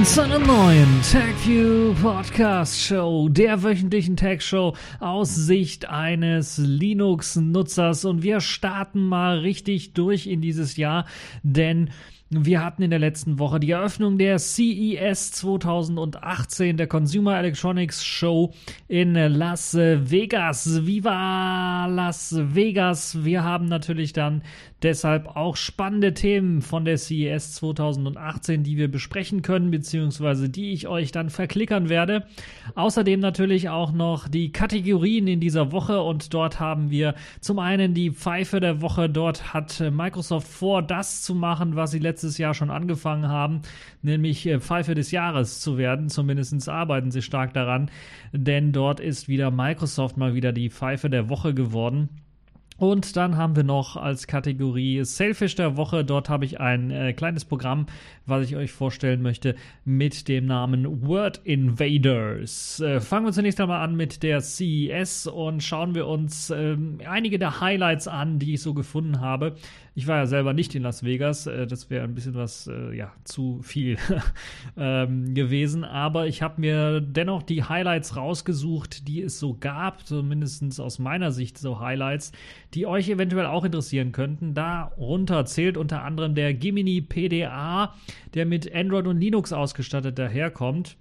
willkommen zu einer neuen TechView Podcast Show, der wöchentlichen Tech Show aus Sicht eines Linux-Nutzers. Und wir starten mal richtig durch in dieses Jahr, denn wir hatten in der letzten Woche die Eröffnung der CES 2018, der Consumer Electronics Show in Las Vegas. Viva Las Vegas! Wir haben natürlich dann deshalb auch spannende Themen von der CES 2018, die wir besprechen können, beziehungsweise die ich euch dann verklickern werde. Außerdem natürlich auch noch die Kategorien in dieser Woche und dort haben wir zum einen die Pfeife der Woche. Dort hat Microsoft vor, das zu machen, was sie letztes letztes Jahr schon angefangen haben, nämlich äh, Pfeife des Jahres zu werden. Zumindest arbeiten sie stark daran, denn dort ist wieder Microsoft mal wieder die Pfeife der Woche geworden. Und dann haben wir noch als Kategorie Selfish der Woche. Dort habe ich ein äh, kleines Programm, was ich euch vorstellen möchte, mit dem Namen Word Invaders. Äh, fangen wir zunächst einmal an mit der CES und schauen wir uns äh, einige der Highlights an, die ich so gefunden habe. Ich war ja selber nicht in Las Vegas, äh, das wäre ein bisschen was, äh, ja, zu viel ähm, gewesen. Aber ich habe mir dennoch die Highlights rausgesucht, die es so gab, zumindest aus meiner Sicht so Highlights, die euch eventuell auch interessieren könnten. Darunter zählt unter anderem der Gimini PDA, der mit Android und Linux ausgestattet daherkommt.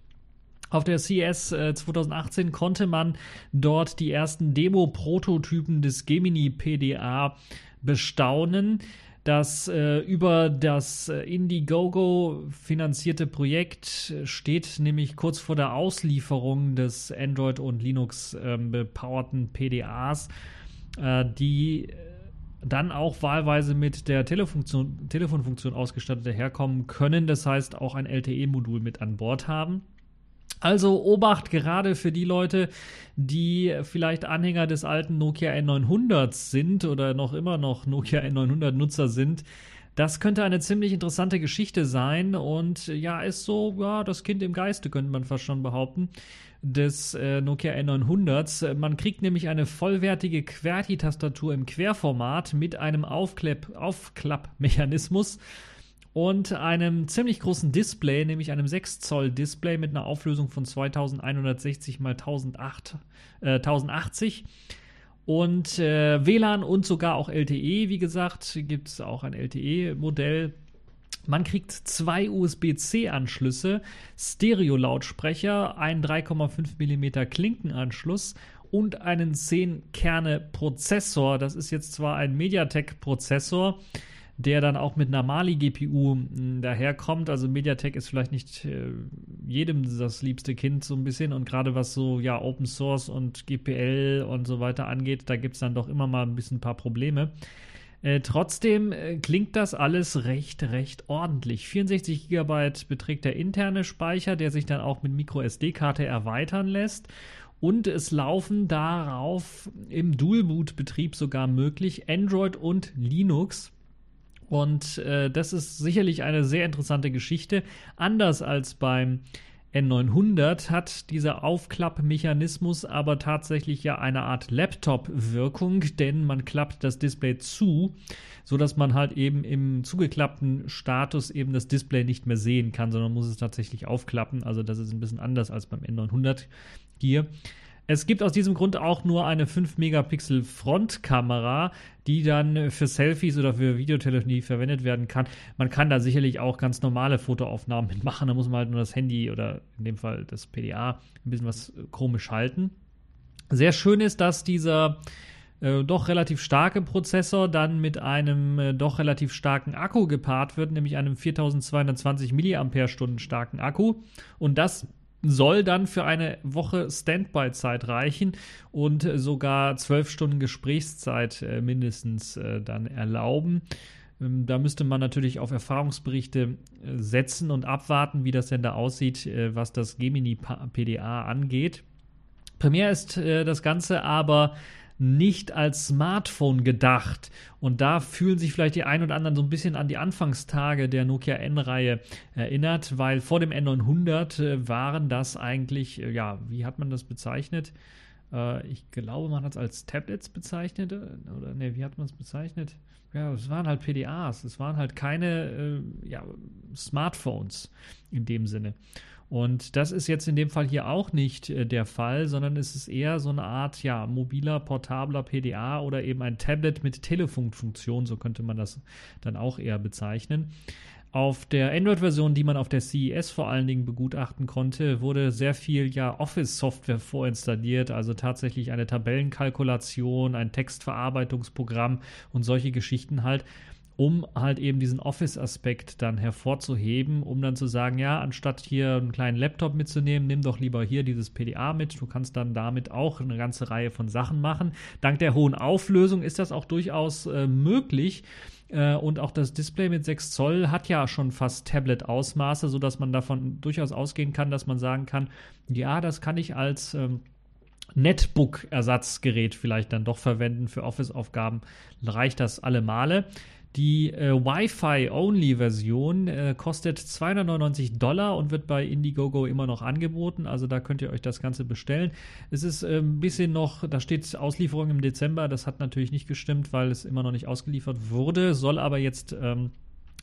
Auf der äh, 2018 konnte man dort die ersten Demo-Prototypen des Gemini PDA bestaunen. Das äh, über das äh, Indiegogo finanzierte Projekt steht nämlich kurz vor der Auslieferung des Android- und Linux-bepowerten ähm, PDAs, äh, die dann auch wahlweise mit der Telefonfunktion, Telefonfunktion ausgestattet daherkommen können. Das heißt, auch ein LTE-Modul mit an Bord haben. Also Obacht gerade für die Leute, die vielleicht Anhänger des alten Nokia N900 sind oder noch immer noch Nokia N900 Nutzer sind. Das könnte eine ziemlich interessante Geschichte sein und ja, ist so, ja, das Kind im Geiste, könnte man fast schon behaupten, des äh, Nokia N900s. Man kriegt nämlich eine vollwertige QWERTY-Tastatur im Querformat mit einem Aufklapp Aufklappmechanismus und einem ziemlich großen Display, nämlich einem 6 Zoll Display mit einer Auflösung von 2160 x 1008, äh, 1080 und äh, WLAN und sogar auch LTE, wie gesagt, gibt es auch ein LTE-Modell. Man kriegt zwei USB-C-Anschlüsse, Stereo-Lautsprecher, einen 3,5 mm Klinkenanschluss und einen 10-Kerne-Prozessor. Das ist jetzt zwar ein MediaTek-Prozessor, der dann auch mit einer Mali-GPU hm, daherkommt. Also Mediatek ist vielleicht nicht äh, jedem das liebste Kind so ein bisschen und gerade was so ja Open Source und GPL und so weiter angeht, da gibt es dann doch immer mal ein bisschen ein paar Probleme. Äh, trotzdem äh, klingt das alles recht, recht ordentlich. 64 GB beträgt der interne Speicher, der sich dann auch mit MicroSD-Karte erweitern lässt. Und es laufen darauf im Dual-Boot-Betrieb sogar möglich Android und Linux. Und äh, das ist sicherlich eine sehr interessante Geschichte. Anders als beim N900 hat dieser Aufklappmechanismus aber tatsächlich ja eine Art Laptop-Wirkung, denn man klappt das Display zu, sodass man halt eben im zugeklappten Status eben das Display nicht mehr sehen kann, sondern muss es tatsächlich aufklappen. Also das ist ein bisschen anders als beim N900 hier. Es gibt aus diesem Grund auch nur eine 5-Megapixel Frontkamera, die dann für Selfies oder für Videotelefonie verwendet werden kann. Man kann da sicherlich auch ganz normale Fotoaufnahmen mitmachen. Da muss man halt nur das Handy oder in dem Fall das PDA ein bisschen was komisch halten. Sehr schön ist, dass dieser äh, doch relativ starke Prozessor dann mit einem äh, doch relativ starken Akku gepaart wird, nämlich einem 4220 mAh starken Akku. Und das soll dann für eine Woche Standby-Zeit reichen und sogar zwölf Stunden Gesprächszeit äh, mindestens äh, dann erlauben. Ähm, da müsste man natürlich auf Erfahrungsberichte äh, setzen und abwarten, wie das denn da aussieht, äh, was das Gemini PDA angeht. Primär ist äh, das Ganze aber nicht als Smartphone gedacht. Und da fühlen sich vielleicht die ein oder anderen so ein bisschen an die Anfangstage der Nokia N-Reihe erinnert, weil vor dem N900 äh, waren das eigentlich, äh, ja, wie hat man das bezeichnet? Äh, ich glaube, man hat es als Tablets bezeichnet. Oder ne, wie hat man es bezeichnet? Ja, es waren halt PDAs. Es waren halt keine ja, Smartphones in dem Sinne. Und das ist jetzt in dem Fall hier auch nicht äh, der Fall, sondern es ist eher so eine Art ja, mobiler, portabler PDA oder eben ein Tablet mit Telefunkfunktion, so könnte man das dann auch eher bezeichnen. Auf der Android-Version, die man auf der CES vor allen Dingen begutachten konnte, wurde sehr viel ja Office-Software vorinstalliert, also tatsächlich eine Tabellenkalkulation, ein Textverarbeitungsprogramm und solche Geschichten halt um halt eben diesen Office-Aspekt dann hervorzuheben, um dann zu sagen, ja, anstatt hier einen kleinen Laptop mitzunehmen, nimm doch lieber hier dieses PDA mit. Du kannst dann damit auch eine ganze Reihe von Sachen machen. Dank der hohen Auflösung ist das auch durchaus äh, möglich. Äh, und auch das Display mit 6 Zoll hat ja schon fast Tablet-Ausmaße, sodass man davon durchaus ausgehen kann, dass man sagen kann, ja, das kann ich als ähm, Netbook-Ersatzgerät vielleicht dann doch verwenden für Office-Aufgaben. Reicht das alle Male. Die äh, Wi-Fi-Only-Version äh, kostet 299 Dollar und wird bei Indiegogo immer noch angeboten. Also da könnt ihr euch das Ganze bestellen. Es ist äh, ein bisschen noch, da steht Auslieferung im Dezember. Das hat natürlich nicht gestimmt, weil es immer noch nicht ausgeliefert wurde. Soll aber jetzt ähm,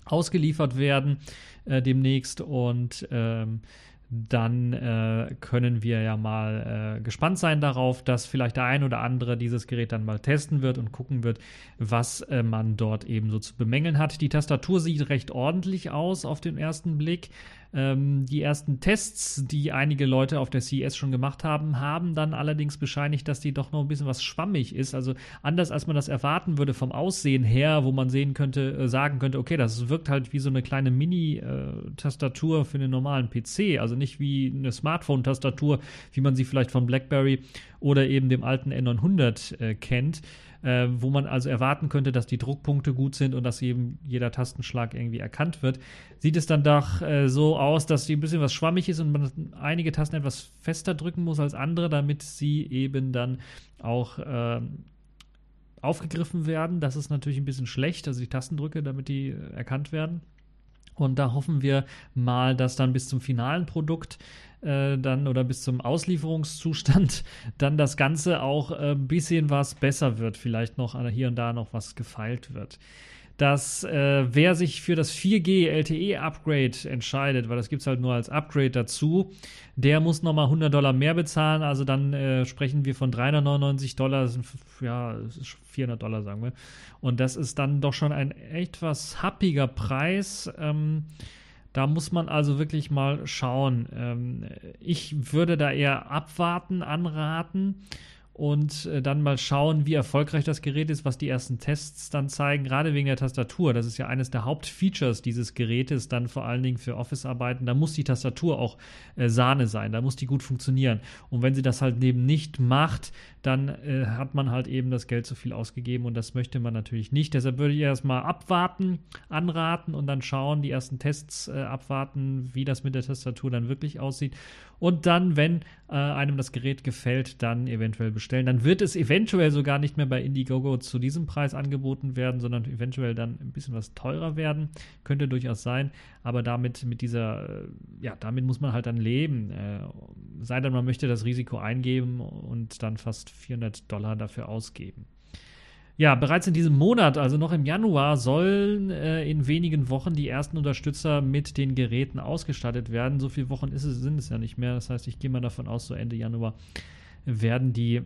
ausgeliefert werden äh, demnächst und ähm, dann äh, können wir ja mal äh, gespannt sein darauf, dass vielleicht der ein oder andere dieses Gerät dann mal testen wird und gucken wird, was äh, man dort eben so zu bemängeln hat. Die Tastatur sieht recht ordentlich aus auf den ersten Blick. Ähm, die ersten Tests, die einige Leute auf der CES schon gemacht haben, haben dann allerdings bescheinigt, dass die doch noch ein bisschen was schwammig ist. Also anders als man das erwarten würde vom Aussehen her, wo man sehen könnte, äh, sagen könnte, okay, das wirkt halt wie so eine kleine Mini-Tastatur für einen normalen PC, also nicht wie eine Smartphone-Tastatur, wie man sie vielleicht von BlackBerry oder eben dem alten N900 äh, kennt äh, wo man also erwarten könnte, dass die Druckpunkte gut sind und dass eben jeder Tastenschlag irgendwie erkannt wird, sieht es dann doch äh, so aus, dass die ein bisschen was schwammig ist und man einige Tasten etwas fester drücken muss als andere, damit sie eben dann auch äh, aufgegriffen werden. Das ist natürlich ein bisschen schlecht, also die Tastendrücke, damit die äh, erkannt werden. Und da hoffen wir mal, dass dann bis zum finalen Produkt äh, dann oder bis zum Auslieferungszustand dann das Ganze auch ein äh, bisschen was besser wird, vielleicht noch hier und da noch was gefeilt wird dass äh, wer sich für das 4G LTE Upgrade entscheidet, weil das gibt es halt nur als Upgrade dazu, der muss nochmal 100 Dollar mehr bezahlen. Also dann äh, sprechen wir von 399 Dollar, das sind, ja, das ist 400 Dollar, sagen wir. Und das ist dann doch schon ein etwas happiger Preis. Ähm, da muss man also wirklich mal schauen. Ähm, ich würde da eher abwarten, anraten und äh, dann mal schauen, wie erfolgreich das Gerät ist, was die ersten Tests dann zeigen, gerade wegen der Tastatur. Das ist ja eines der Hauptfeatures dieses Gerätes, dann vor allen Dingen für Office-Arbeiten. Da muss die Tastatur auch äh, Sahne sein, da muss die gut funktionieren. Und wenn sie das halt eben nicht macht, dann äh, hat man halt eben das Geld zu viel ausgegeben und das möchte man natürlich nicht. Deshalb würde ich erstmal abwarten, anraten und dann schauen, die ersten Tests äh, abwarten, wie das mit der Tastatur dann wirklich aussieht. Und dann, wenn äh, einem das Gerät gefällt, dann eventuell bestellen. Dann wird es eventuell sogar nicht mehr bei Indiegogo zu diesem Preis angeboten werden, sondern eventuell dann ein bisschen was teurer werden. Könnte durchaus sein. Aber damit, mit dieser, äh, ja, damit muss man halt dann leben. Äh, sei denn, man möchte das Risiko eingeben und dann fast 400 Dollar dafür ausgeben. Ja, bereits in diesem Monat, also noch im Januar, sollen äh, in wenigen Wochen die ersten Unterstützer mit den Geräten ausgestattet werden. So viele Wochen es, sind es ja nicht mehr. Das heißt, ich gehe mal davon aus, so Ende Januar werden die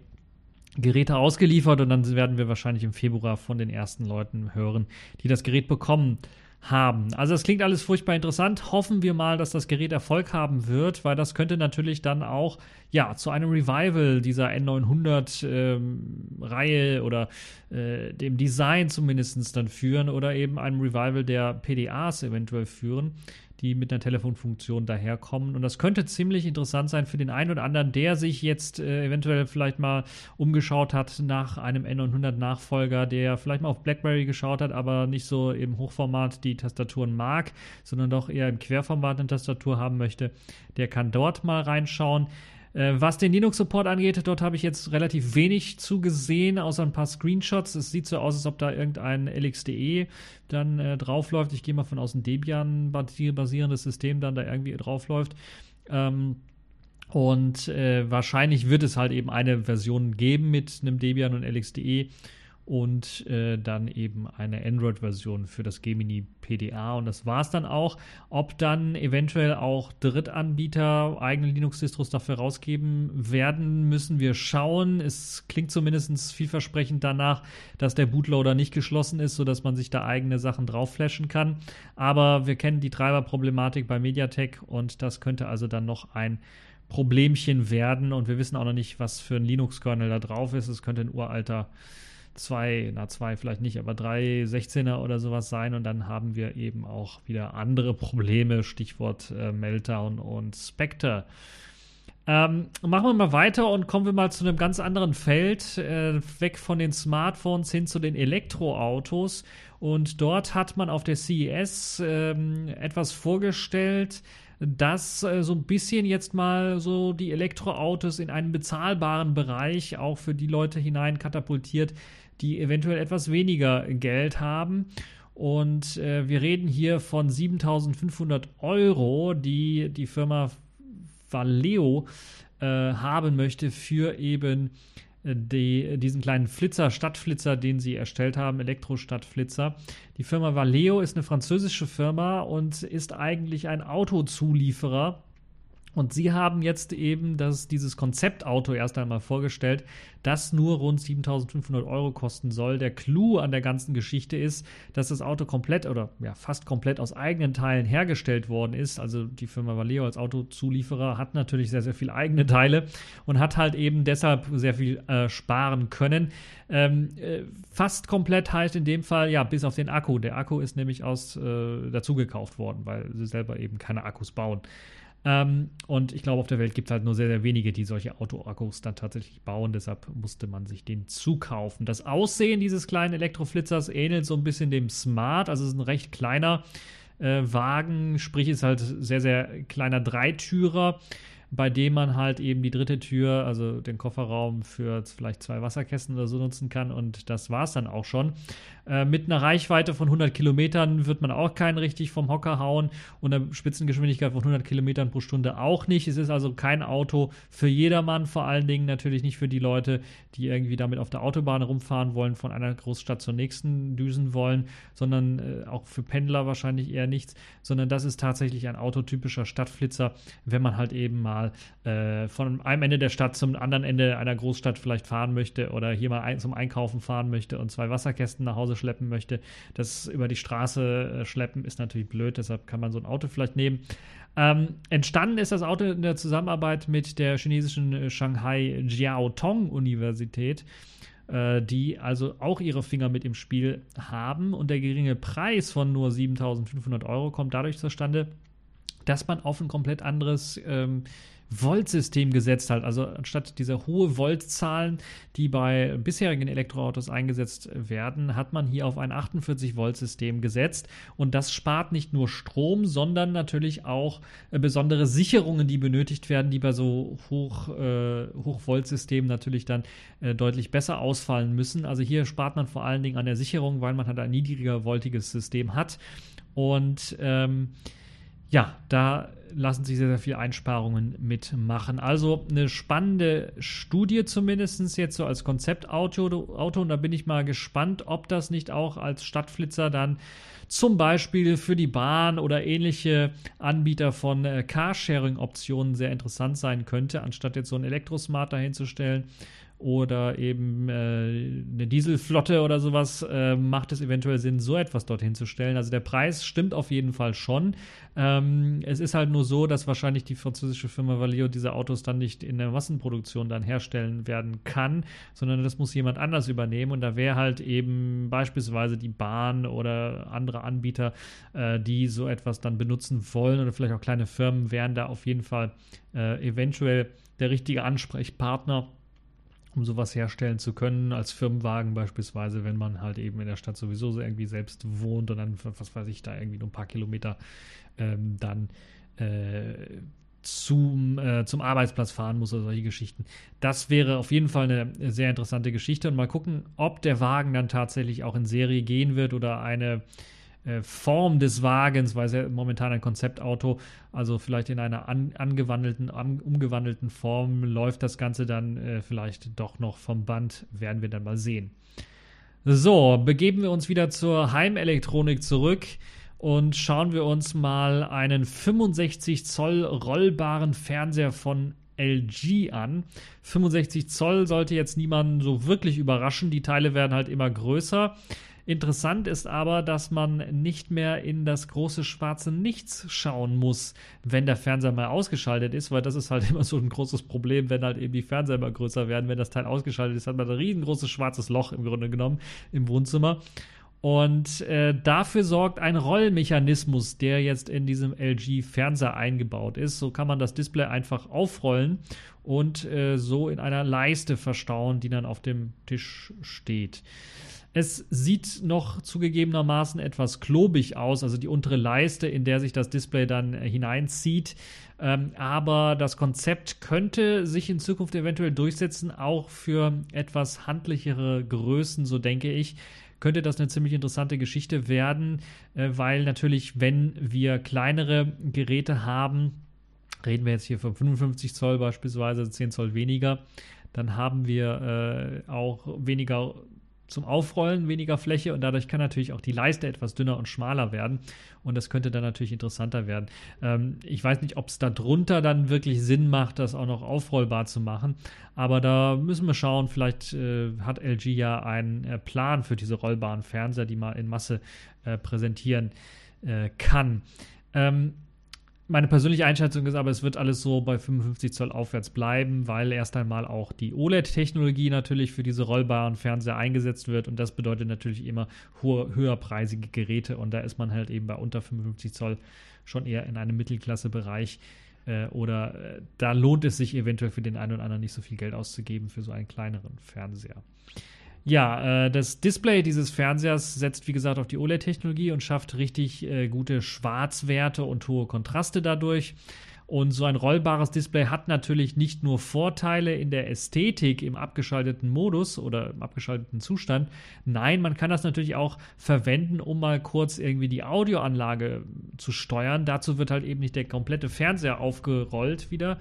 Geräte ausgeliefert und dann werden wir wahrscheinlich im Februar von den ersten Leuten hören, die das Gerät bekommen haben. Also das klingt alles furchtbar interessant. Hoffen wir mal, dass das Gerät Erfolg haben wird, weil das könnte natürlich dann auch ja zu einem Revival dieser N900 ähm, Reihe oder äh, dem Design zumindest dann führen oder eben einem Revival der PDAs eventuell führen die mit einer Telefonfunktion daherkommen. Und das könnte ziemlich interessant sein für den einen oder anderen, der sich jetzt äh, eventuell vielleicht mal umgeschaut hat nach einem N900-Nachfolger, der vielleicht mal auf BlackBerry geschaut hat, aber nicht so im Hochformat die Tastaturen mag, sondern doch eher im Querformat eine Tastatur haben möchte. Der kann dort mal reinschauen. Äh, was den Linux-Support angeht, dort habe ich jetzt relativ wenig zugesehen, außer ein paar Screenshots. Es sieht so aus, als ob da irgendein LXDE dann äh, draufläuft. Ich gehe mal von aus, ein Debian-basierendes System dann da irgendwie draufläuft. Ähm, Und äh, wahrscheinlich wird es halt eben eine Version geben mit einem Debian und LXDE und äh, dann eben eine Android-Version für das Gemini PDA. Und das war es dann auch. Ob dann eventuell auch Drittanbieter eigene Linux-Distros dafür rausgeben werden, müssen wir schauen. Es klingt zumindest vielversprechend danach, dass der Bootloader nicht geschlossen ist, sodass man sich da eigene Sachen drauf flashen kann. Aber wir kennen die Treiberproblematik bei MediaTek und das könnte also dann noch ein Problemchen werden. Und wir wissen auch noch nicht, was für ein Linux-Kernel da drauf ist. Es könnte ein uralter zwei, na zwei vielleicht nicht, aber drei 16er oder sowas sein und dann haben wir eben auch wieder andere Probleme, Stichwort äh, Meltdown und Spectre. Ähm, machen wir mal weiter und kommen wir mal zu einem ganz anderen Feld, äh, weg von den Smartphones hin zu den Elektroautos. Und dort hat man auf der CES ähm, etwas vorgestellt, das äh, so ein bisschen jetzt mal so die Elektroautos in einen bezahlbaren Bereich auch für die Leute hinein katapultiert, die eventuell etwas weniger Geld haben. Und äh, wir reden hier von 7500 Euro, die die Firma Valeo äh, haben möchte für eben äh, die, diesen kleinen Flitzer, Stadtflitzer, den sie erstellt haben, Elektrostadtflitzer. Die Firma Valeo ist eine französische Firma und ist eigentlich ein Autozulieferer und sie haben jetzt eben das, dieses Konzeptauto erst einmal vorgestellt, das nur rund 7500 Euro kosten soll. Der Clou an der ganzen Geschichte ist, dass das Auto komplett oder ja, fast komplett aus eigenen Teilen hergestellt worden ist. Also die Firma Valeo als Autozulieferer hat natürlich sehr, sehr viele eigene Teile und hat halt eben deshalb sehr viel äh, sparen können. Ähm, äh, fast komplett heißt in dem Fall, ja, bis auf den Akku. Der Akku ist nämlich aus äh, dazu gekauft worden, weil sie selber eben keine Akkus bauen. Ähm, und ich glaube, auf der Welt gibt es halt nur sehr, sehr wenige, die solche Autoakkus dann tatsächlich bauen. Deshalb musste man sich den zukaufen. Das Aussehen dieses kleinen Elektroflitzers ähnelt so ein bisschen dem Smart. Also es ist ein recht kleiner äh, Wagen, sprich ist halt sehr, sehr kleiner Dreitürer bei dem man halt eben die dritte Tür, also den Kofferraum für vielleicht zwei Wasserkästen oder so nutzen kann und das war es dann auch schon. Äh, mit einer Reichweite von 100 Kilometern wird man auch keinen richtig vom Hocker hauen und einer Spitzengeschwindigkeit von 100 Kilometern pro Stunde auch nicht. Es ist also kein Auto für jedermann, vor allen Dingen natürlich nicht für die Leute, die irgendwie damit auf der Autobahn rumfahren wollen, von einer Großstadt zur nächsten düsen wollen, sondern äh, auch für Pendler wahrscheinlich eher nichts, sondern das ist tatsächlich ein autotypischer Stadtflitzer, wenn man halt eben mal mal äh, von einem Ende der Stadt zum anderen Ende einer Großstadt vielleicht fahren möchte oder hier mal ein, zum Einkaufen fahren möchte und zwei Wasserkästen nach Hause schleppen möchte. Das über die Straße äh, schleppen ist natürlich blöd, deshalb kann man so ein Auto vielleicht nehmen. Ähm, entstanden ist das Auto in der Zusammenarbeit mit der chinesischen äh, Shanghai Jiaotong Universität äh, die also auch ihre Finger mit im Spiel haben. Und der geringe Preis von nur 7500 Euro kommt dadurch zustande, dass man auf ein komplett anderes ähm, Voltsystem gesetzt hat. Also anstatt dieser hohe Voltzahlen, die bei bisherigen Elektroautos eingesetzt werden, hat man hier auf ein 48 Volt System gesetzt und das spart nicht nur Strom, sondern natürlich auch äh, besondere Sicherungen, die benötigt werden, die bei so hoch äh, Hochvoltsystemen natürlich dann äh, deutlich besser ausfallen müssen. Also hier spart man vor allen Dingen an der Sicherung, weil man halt ein niedriger voltiges System hat und ähm, ja, da lassen sich sehr, sehr viele Einsparungen mitmachen. Also eine spannende Studie zumindest jetzt so als Konzeptauto. Auto, und da bin ich mal gespannt, ob das nicht auch als Stadtflitzer dann zum Beispiel für die Bahn oder ähnliche Anbieter von äh, Carsharing-Optionen sehr interessant sein könnte, anstatt jetzt so ein Elektrosmart dahinzustellen oder eben äh, eine Dieselflotte oder sowas, äh, macht es eventuell Sinn, so etwas dorthin zu stellen. Also der Preis stimmt auf jeden Fall schon. Ähm, es ist halt nur so, dass wahrscheinlich die französische Firma Valeo diese Autos dann nicht in der Massenproduktion dann herstellen werden kann, sondern das muss jemand anders übernehmen. Und da wäre halt eben beispielsweise die Bahn oder andere Anbieter, äh, die so etwas dann benutzen wollen oder vielleicht auch kleine Firmen, wären da auf jeden Fall äh, eventuell der richtige Ansprechpartner um sowas herstellen zu können, als Firmenwagen beispielsweise, wenn man halt eben in der Stadt sowieso so irgendwie selbst wohnt und dann, was weiß ich, da irgendwie nur ein paar Kilometer ähm, dann äh, zum, äh, zum Arbeitsplatz fahren muss oder solche Geschichten. Das wäre auf jeden Fall eine sehr interessante Geschichte und mal gucken, ob der Wagen dann tatsächlich auch in Serie gehen wird oder eine Form des Wagens, weil es ja momentan ein Konzeptauto, also vielleicht in einer an, angewandelten, an, umgewandelten Form läuft das Ganze dann äh, vielleicht doch noch vom Band, werden wir dann mal sehen. So, begeben wir uns wieder zur Heimelektronik zurück und schauen wir uns mal einen 65 Zoll rollbaren Fernseher von LG an. 65 Zoll sollte jetzt niemanden so wirklich überraschen. Die Teile werden halt immer größer. Interessant ist aber, dass man nicht mehr in das große schwarze Nichts schauen muss, wenn der Fernseher mal ausgeschaltet ist, weil das ist halt immer so ein großes Problem, wenn halt eben die Fernseher immer größer werden. Wenn das Teil ausgeschaltet ist, hat man ein riesengroßes schwarzes Loch im Grunde genommen im Wohnzimmer. Und äh, dafür sorgt ein Rollmechanismus, der jetzt in diesem LG-Fernseher eingebaut ist. So kann man das Display einfach aufrollen und äh, so in einer Leiste verstauen, die dann auf dem Tisch steht. Es sieht noch zugegebenermaßen etwas klobig aus, also die untere Leiste, in der sich das Display dann äh, hineinzieht. Ähm, aber das Konzept könnte sich in Zukunft eventuell durchsetzen, auch für etwas handlichere Größen, so denke ich könnte das eine ziemlich interessante Geschichte werden, äh, weil natürlich, wenn wir kleinere Geräte haben, reden wir jetzt hier von 55 Zoll beispielsweise, 10 Zoll weniger, dann haben wir äh, auch weniger zum Aufrollen weniger Fläche und dadurch kann natürlich auch die Leiste etwas dünner und schmaler werden und das könnte dann natürlich interessanter werden. Ähm, ich weiß nicht, ob es da drunter dann wirklich Sinn macht, das auch noch aufrollbar zu machen, aber da müssen wir schauen. Vielleicht äh, hat LG ja einen äh, Plan für diese rollbaren Fernseher, die man in Masse äh, präsentieren äh, kann. Ähm, meine persönliche Einschätzung ist aber, es wird alles so bei 55 Zoll aufwärts bleiben, weil erst einmal auch die OLED-Technologie natürlich für diese rollbaren Fernseher eingesetzt wird und das bedeutet natürlich immer hohe, höherpreisige Geräte und da ist man halt eben bei unter 55 Zoll schon eher in einem Mittelklasse-Bereich äh, oder äh, da lohnt es sich eventuell für den einen oder anderen nicht so viel Geld auszugeben für so einen kleineren Fernseher. Ja, äh, das Display dieses Fernsehers setzt, wie gesagt, auf die OLED-Technologie und schafft richtig äh, gute Schwarzwerte und hohe Kontraste dadurch. Und so ein rollbares Display hat natürlich nicht nur Vorteile in der Ästhetik im abgeschalteten Modus oder im abgeschalteten Zustand. Nein, man kann das natürlich auch verwenden, um mal kurz irgendwie die Audioanlage zu steuern. Dazu wird halt eben nicht der komplette Fernseher aufgerollt wieder,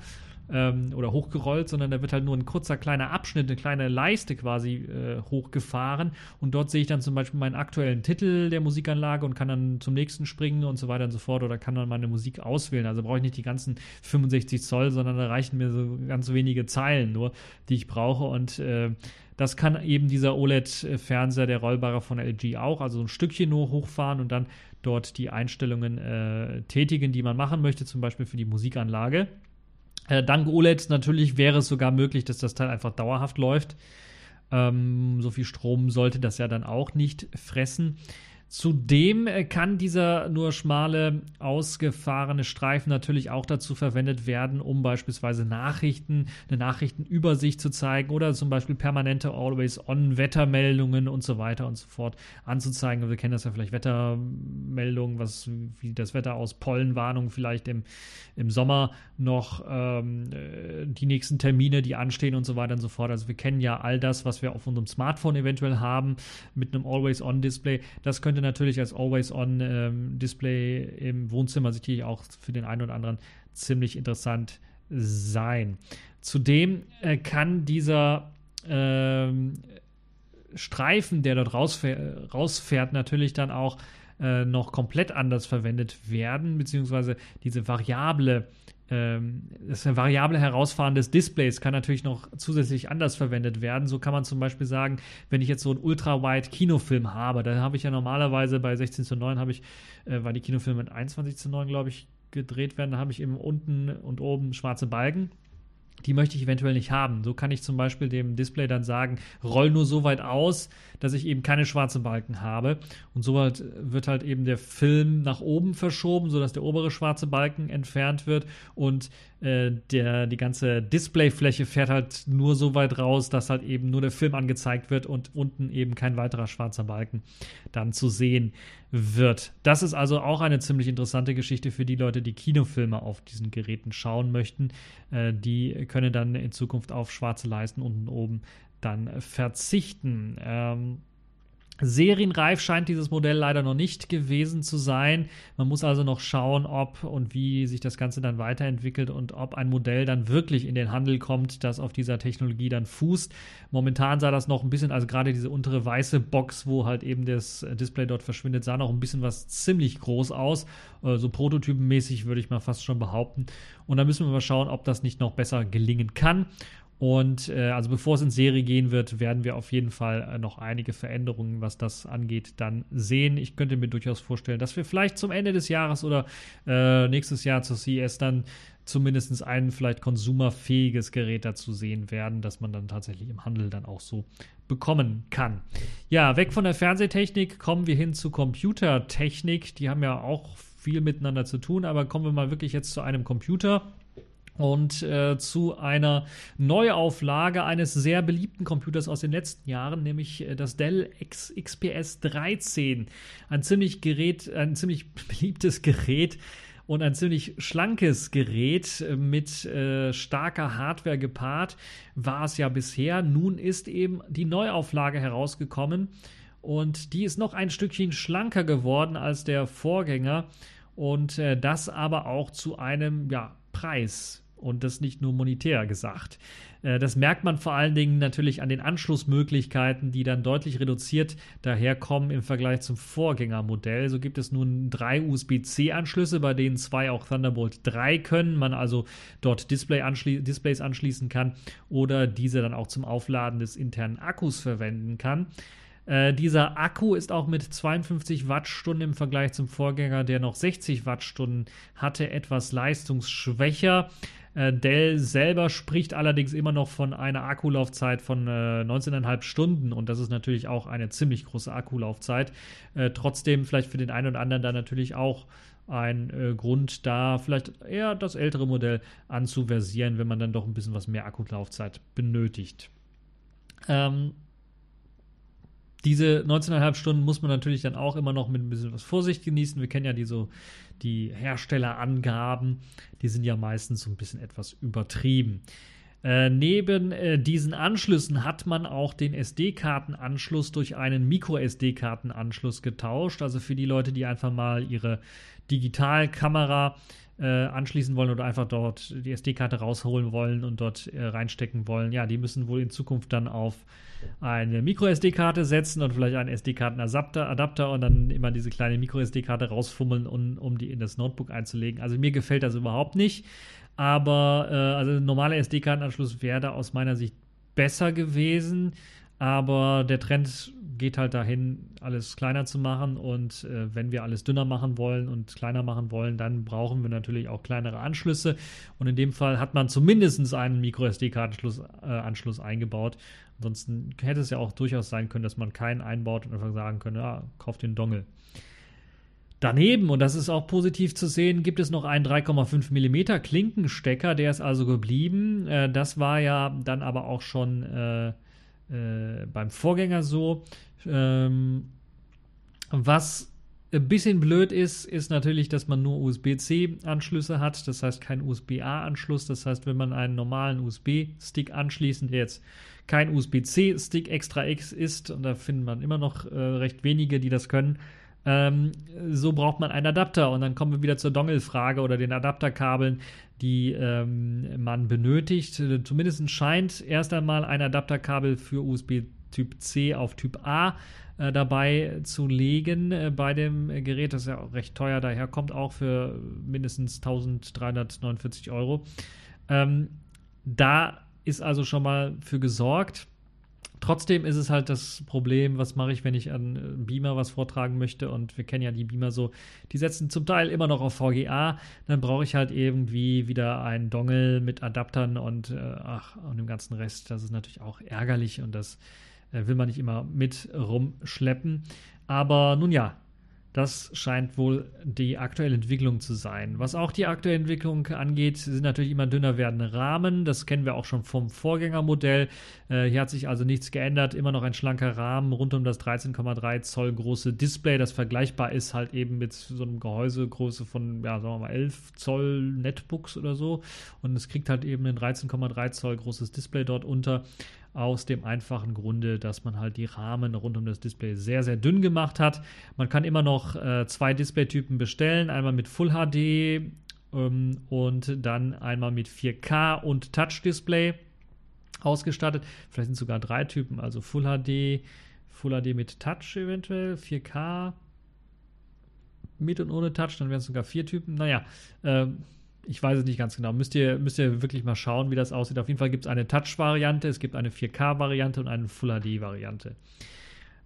ähm, oder hochgerollt, sondern da wird halt nur ein kurzer kleiner Abschnitt, eine kleine Leiste quasi äh, hochgefahren und dort sehe ich dann zum Beispiel meinen aktuellen Titel der Musikanlage und kann dann zum nächsten springen und so weiter und so fort oder kann dann meine Musik auswählen. Also brauche ich nicht die ganzen 65 Zoll, sondern da reichen mir so ganz wenige Zeilen nur, die ich brauche und äh, das kann eben dieser OLED-Fernseher, der rollbare von LG auch, also ein Stückchen nur hochfahren und dann dort die Einstellungen äh, tätigen, die man machen möchte, zum Beispiel für die Musikanlage. Äh, dank OLED natürlich wäre es sogar möglich, dass das Teil einfach dauerhaft läuft. Ähm, so viel Strom sollte das ja dann auch nicht fressen. Zudem äh, kann dieser nur schmale, ausgefahrene Streifen natürlich auch dazu verwendet werden, um beispielsweise Nachrichten, eine Nachrichtenübersicht zu zeigen oder zum Beispiel permanente Always-On-Wettermeldungen und so weiter und so fort anzuzeigen. Wir kennen das ja vielleicht Wettermeldungen, was wie das Wetter aus, Pollenwarnung vielleicht im, im Sommer noch ähm, äh, die nächsten Termine, die anstehen und so weiter und so fort. Also wir kennen ja all das, was wir auf unserem Smartphone eventuell haben mit einem Always-On-Display. Das könnte könnte natürlich als Always-On-Display ähm, im Wohnzimmer sicherlich auch für den einen oder anderen ziemlich interessant sein. Zudem äh, kann dieser ähm, Streifen, der dort rausfährt, rausfährt, natürlich dann auch äh, noch komplett anders verwendet werden, beziehungsweise diese Variable ähm, das variable Herausfahren des Displays kann natürlich noch zusätzlich anders verwendet werden. So kann man zum Beispiel sagen, wenn ich jetzt so einen Ultra-Wide-Kinofilm habe, dann habe ich ja normalerweise bei 16 zu 9 habe ich, äh, weil die Kinofilme mit 21 zu 9, glaube ich, gedreht werden, da habe ich eben unten und oben schwarze Balken die möchte ich eventuell nicht haben. So kann ich zum Beispiel dem Display dann sagen, roll nur so weit aus, dass ich eben keine schwarzen Balken habe. Und so wird halt eben der Film nach oben verschoben, sodass der obere schwarze Balken entfernt wird und äh, der, die ganze Displayfläche fährt halt nur so weit raus, dass halt eben nur der Film angezeigt wird und unten eben kein weiterer schwarzer Balken dann zu sehen wird. Das ist also auch eine ziemlich interessante Geschichte für die Leute, die Kinofilme auf diesen Geräten schauen möchten. Äh, die können dann in Zukunft auf schwarze Leisten unten oben dann verzichten. Ähm, Serienreif scheint dieses Modell leider noch nicht gewesen zu sein. Man muss also noch schauen, ob und wie sich das Ganze dann weiterentwickelt und ob ein Modell dann wirklich in den Handel kommt, das auf dieser Technologie dann fußt. Momentan sah das noch ein bisschen, also gerade diese untere weiße Box, wo halt eben das Display dort verschwindet, sah noch ein bisschen was ziemlich groß aus. Äh, so prototypenmäßig würde ich mal fast schon behaupten. Und da müssen wir mal schauen, ob das nicht noch besser gelingen kann. Und äh, also bevor es in Serie gehen wird, werden wir auf jeden Fall äh, noch einige Veränderungen, was das angeht, dann sehen. Ich könnte mir durchaus vorstellen, dass wir vielleicht zum Ende des Jahres oder äh, nächstes Jahr zur CES dann zumindest ein vielleicht konsumerfähiges Gerät dazu sehen werden, dass man dann tatsächlich im Handel dann auch so bekommen kann. Ja, weg von der Fernsehtechnik kommen wir hin zu Computertechnik. Die haben ja auch viel miteinander zu tun, aber kommen wir mal wirklich jetzt zu einem Computer und äh, zu einer Neuauflage eines sehr beliebten Computers aus den letzten Jahren, nämlich äh, das Dell X XPS 13. Ein ziemlich Gerät, ein ziemlich beliebtes Gerät und ein ziemlich schlankes Gerät mit äh, starker Hardware gepaart war es ja bisher. Nun ist eben die Neuauflage herausgekommen und die ist noch ein Stückchen schlanker geworden als der Vorgänger und äh, das aber auch zu einem ja, Preis und das nicht nur monetär gesagt. Äh, das merkt man vor allen Dingen natürlich an den Anschlussmöglichkeiten, die dann deutlich reduziert daherkommen im Vergleich zum Vorgängermodell. So gibt es nun drei USB-C-Anschlüsse, bei denen zwei auch Thunderbolt 3 können, man also dort Display anschli Displays anschließen kann oder diese dann auch zum Aufladen des internen Akkus verwenden kann. Äh, dieser Akku ist auch mit 52 Wattstunden im Vergleich zum Vorgänger, der noch 60 Wattstunden hatte, etwas leistungsschwächer. Äh, Dell selber spricht allerdings immer noch von einer Akkulaufzeit von äh, 19,5 Stunden und das ist natürlich auch eine ziemlich große Akkulaufzeit. Äh, trotzdem vielleicht für den einen oder anderen da natürlich auch ein äh, Grund, da vielleicht eher das ältere Modell anzuversieren, wenn man dann doch ein bisschen was mehr Akkulaufzeit benötigt. Ähm, diese 19,5 Stunden muss man natürlich dann auch immer noch mit ein bisschen was Vorsicht genießen. Wir kennen ja die, so, die Herstellerangaben, die sind ja meistens so ein bisschen etwas übertrieben. Äh, neben äh, diesen Anschlüssen hat man auch den SD-Kartenanschluss durch einen Micro-SD-Kartenanschluss getauscht. Also für die Leute, die einfach mal ihre Digitalkamera äh, anschließen wollen oder einfach dort die SD-Karte rausholen wollen und dort äh, reinstecken wollen, ja, die müssen wohl in Zukunft dann auf eine Micro-SD-Karte setzen und vielleicht einen SD-Karten-Adapter Adapter und dann immer diese kleine Micro-SD-Karte rausfummeln, um, um die in das Notebook einzulegen. Also mir gefällt das überhaupt nicht. Aber äh, also ein normaler SD-Kartenanschluss wäre da aus meiner Sicht besser gewesen. Aber der Trend geht halt dahin, alles kleiner zu machen. Und äh, wenn wir alles dünner machen wollen und kleiner machen wollen, dann brauchen wir natürlich auch kleinere Anschlüsse. Und in dem Fall hat man zumindest einen Micro-SD-Kartenanschluss äh, Anschluss eingebaut. Ansonsten hätte es ja auch durchaus sein können, dass man keinen einbaut und einfach sagen könnte, ja, kauft den Dongle. Daneben, und das ist auch positiv zu sehen, gibt es noch einen 3,5 mm Klinkenstecker, der ist also geblieben. Äh, das war ja dann aber auch schon äh, äh, beim Vorgänger so. Ähm, was ein bisschen blöd ist, ist natürlich, dass man nur USB-C-Anschlüsse hat, das heißt kein USB-A-Anschluss. Das heißt, wenn man einen normalen USB-Stick anschließt, der jetzt kein USB-C-Stick extra X ist, und da findet man immer noch äh, recht wenige, die das können, ähm, so braucht man einen Adapter. Und dann kommen wir wieder zur Dongle-Frage oder den Adapterkabeln, die ähm, man benötigt. Zumindest scheint erst einmal ein Adapterkabel für USB Typ C auf Typ A äh, dabei zu legen äh, bei dem Gerät. Das ist ja auch recht teuer, daher kommt auch für mindestens 1349 Euro. Ähm, da ist also schon mal für gesorgt. Trotzdem ist es halt das Problem, was mache ich, wenn ich an äh, Beamer was vortragen möchte und wir kennen ja die Beamer so, die setzen zum Teil immer noch auf VGA, dann brauche ich halt irgendwie wieder einen Dongle mit Adaptern und äh, ach, und dem ganzen Rest, das ist natürlich auch ärgerlich und das will man nicht immer mit rumschleppen. Aber nun ja, das scheint wohl die aktuelle Entwicklung zu sein. Was auch die aktuelle Entwicklung angeht, sind natürlich immer dünner werdende Rahmen. Das kennen wir auch schon vom Vorgängermodell. Äh, hier hat sich also nichts geändert. Immer noch ein schlanker Rahmen rund um das 13,3 Zoll große Display, das vergleichbar ist halt eben mit so einem Gehäusegröße von, ja, sagen wir mal 11 Zoll Netbooks oder so. Und es kriegt halt eben ein 13,3 Zoll großes Display dort unter. Aus dem einfachen Grunde, dass man halt die Rahmen rund um das Display sehr, sehr dünn gemacht hat. Man kann immer noch äh, zwei Displaytypen bestellen, einmal mit Full HD ähm, und dann einmal mit 4K und Touch-Display ausgestattet. Vielleicht sind sogar drei Typen, also Full HD, Full HD mit Touch eventuell, 4K mit und ohne Touch, dann wären es sogar vier Typen. Naja, äh, ich weiß es nicht ganz genau. Müsst ihr, müsst ihr wirklich mal schauen, wie das aussieht. Auf jeden Fall gibt es eine Touch-Variante, es gibt eine 4K-Variante und eine Full HD-Variante.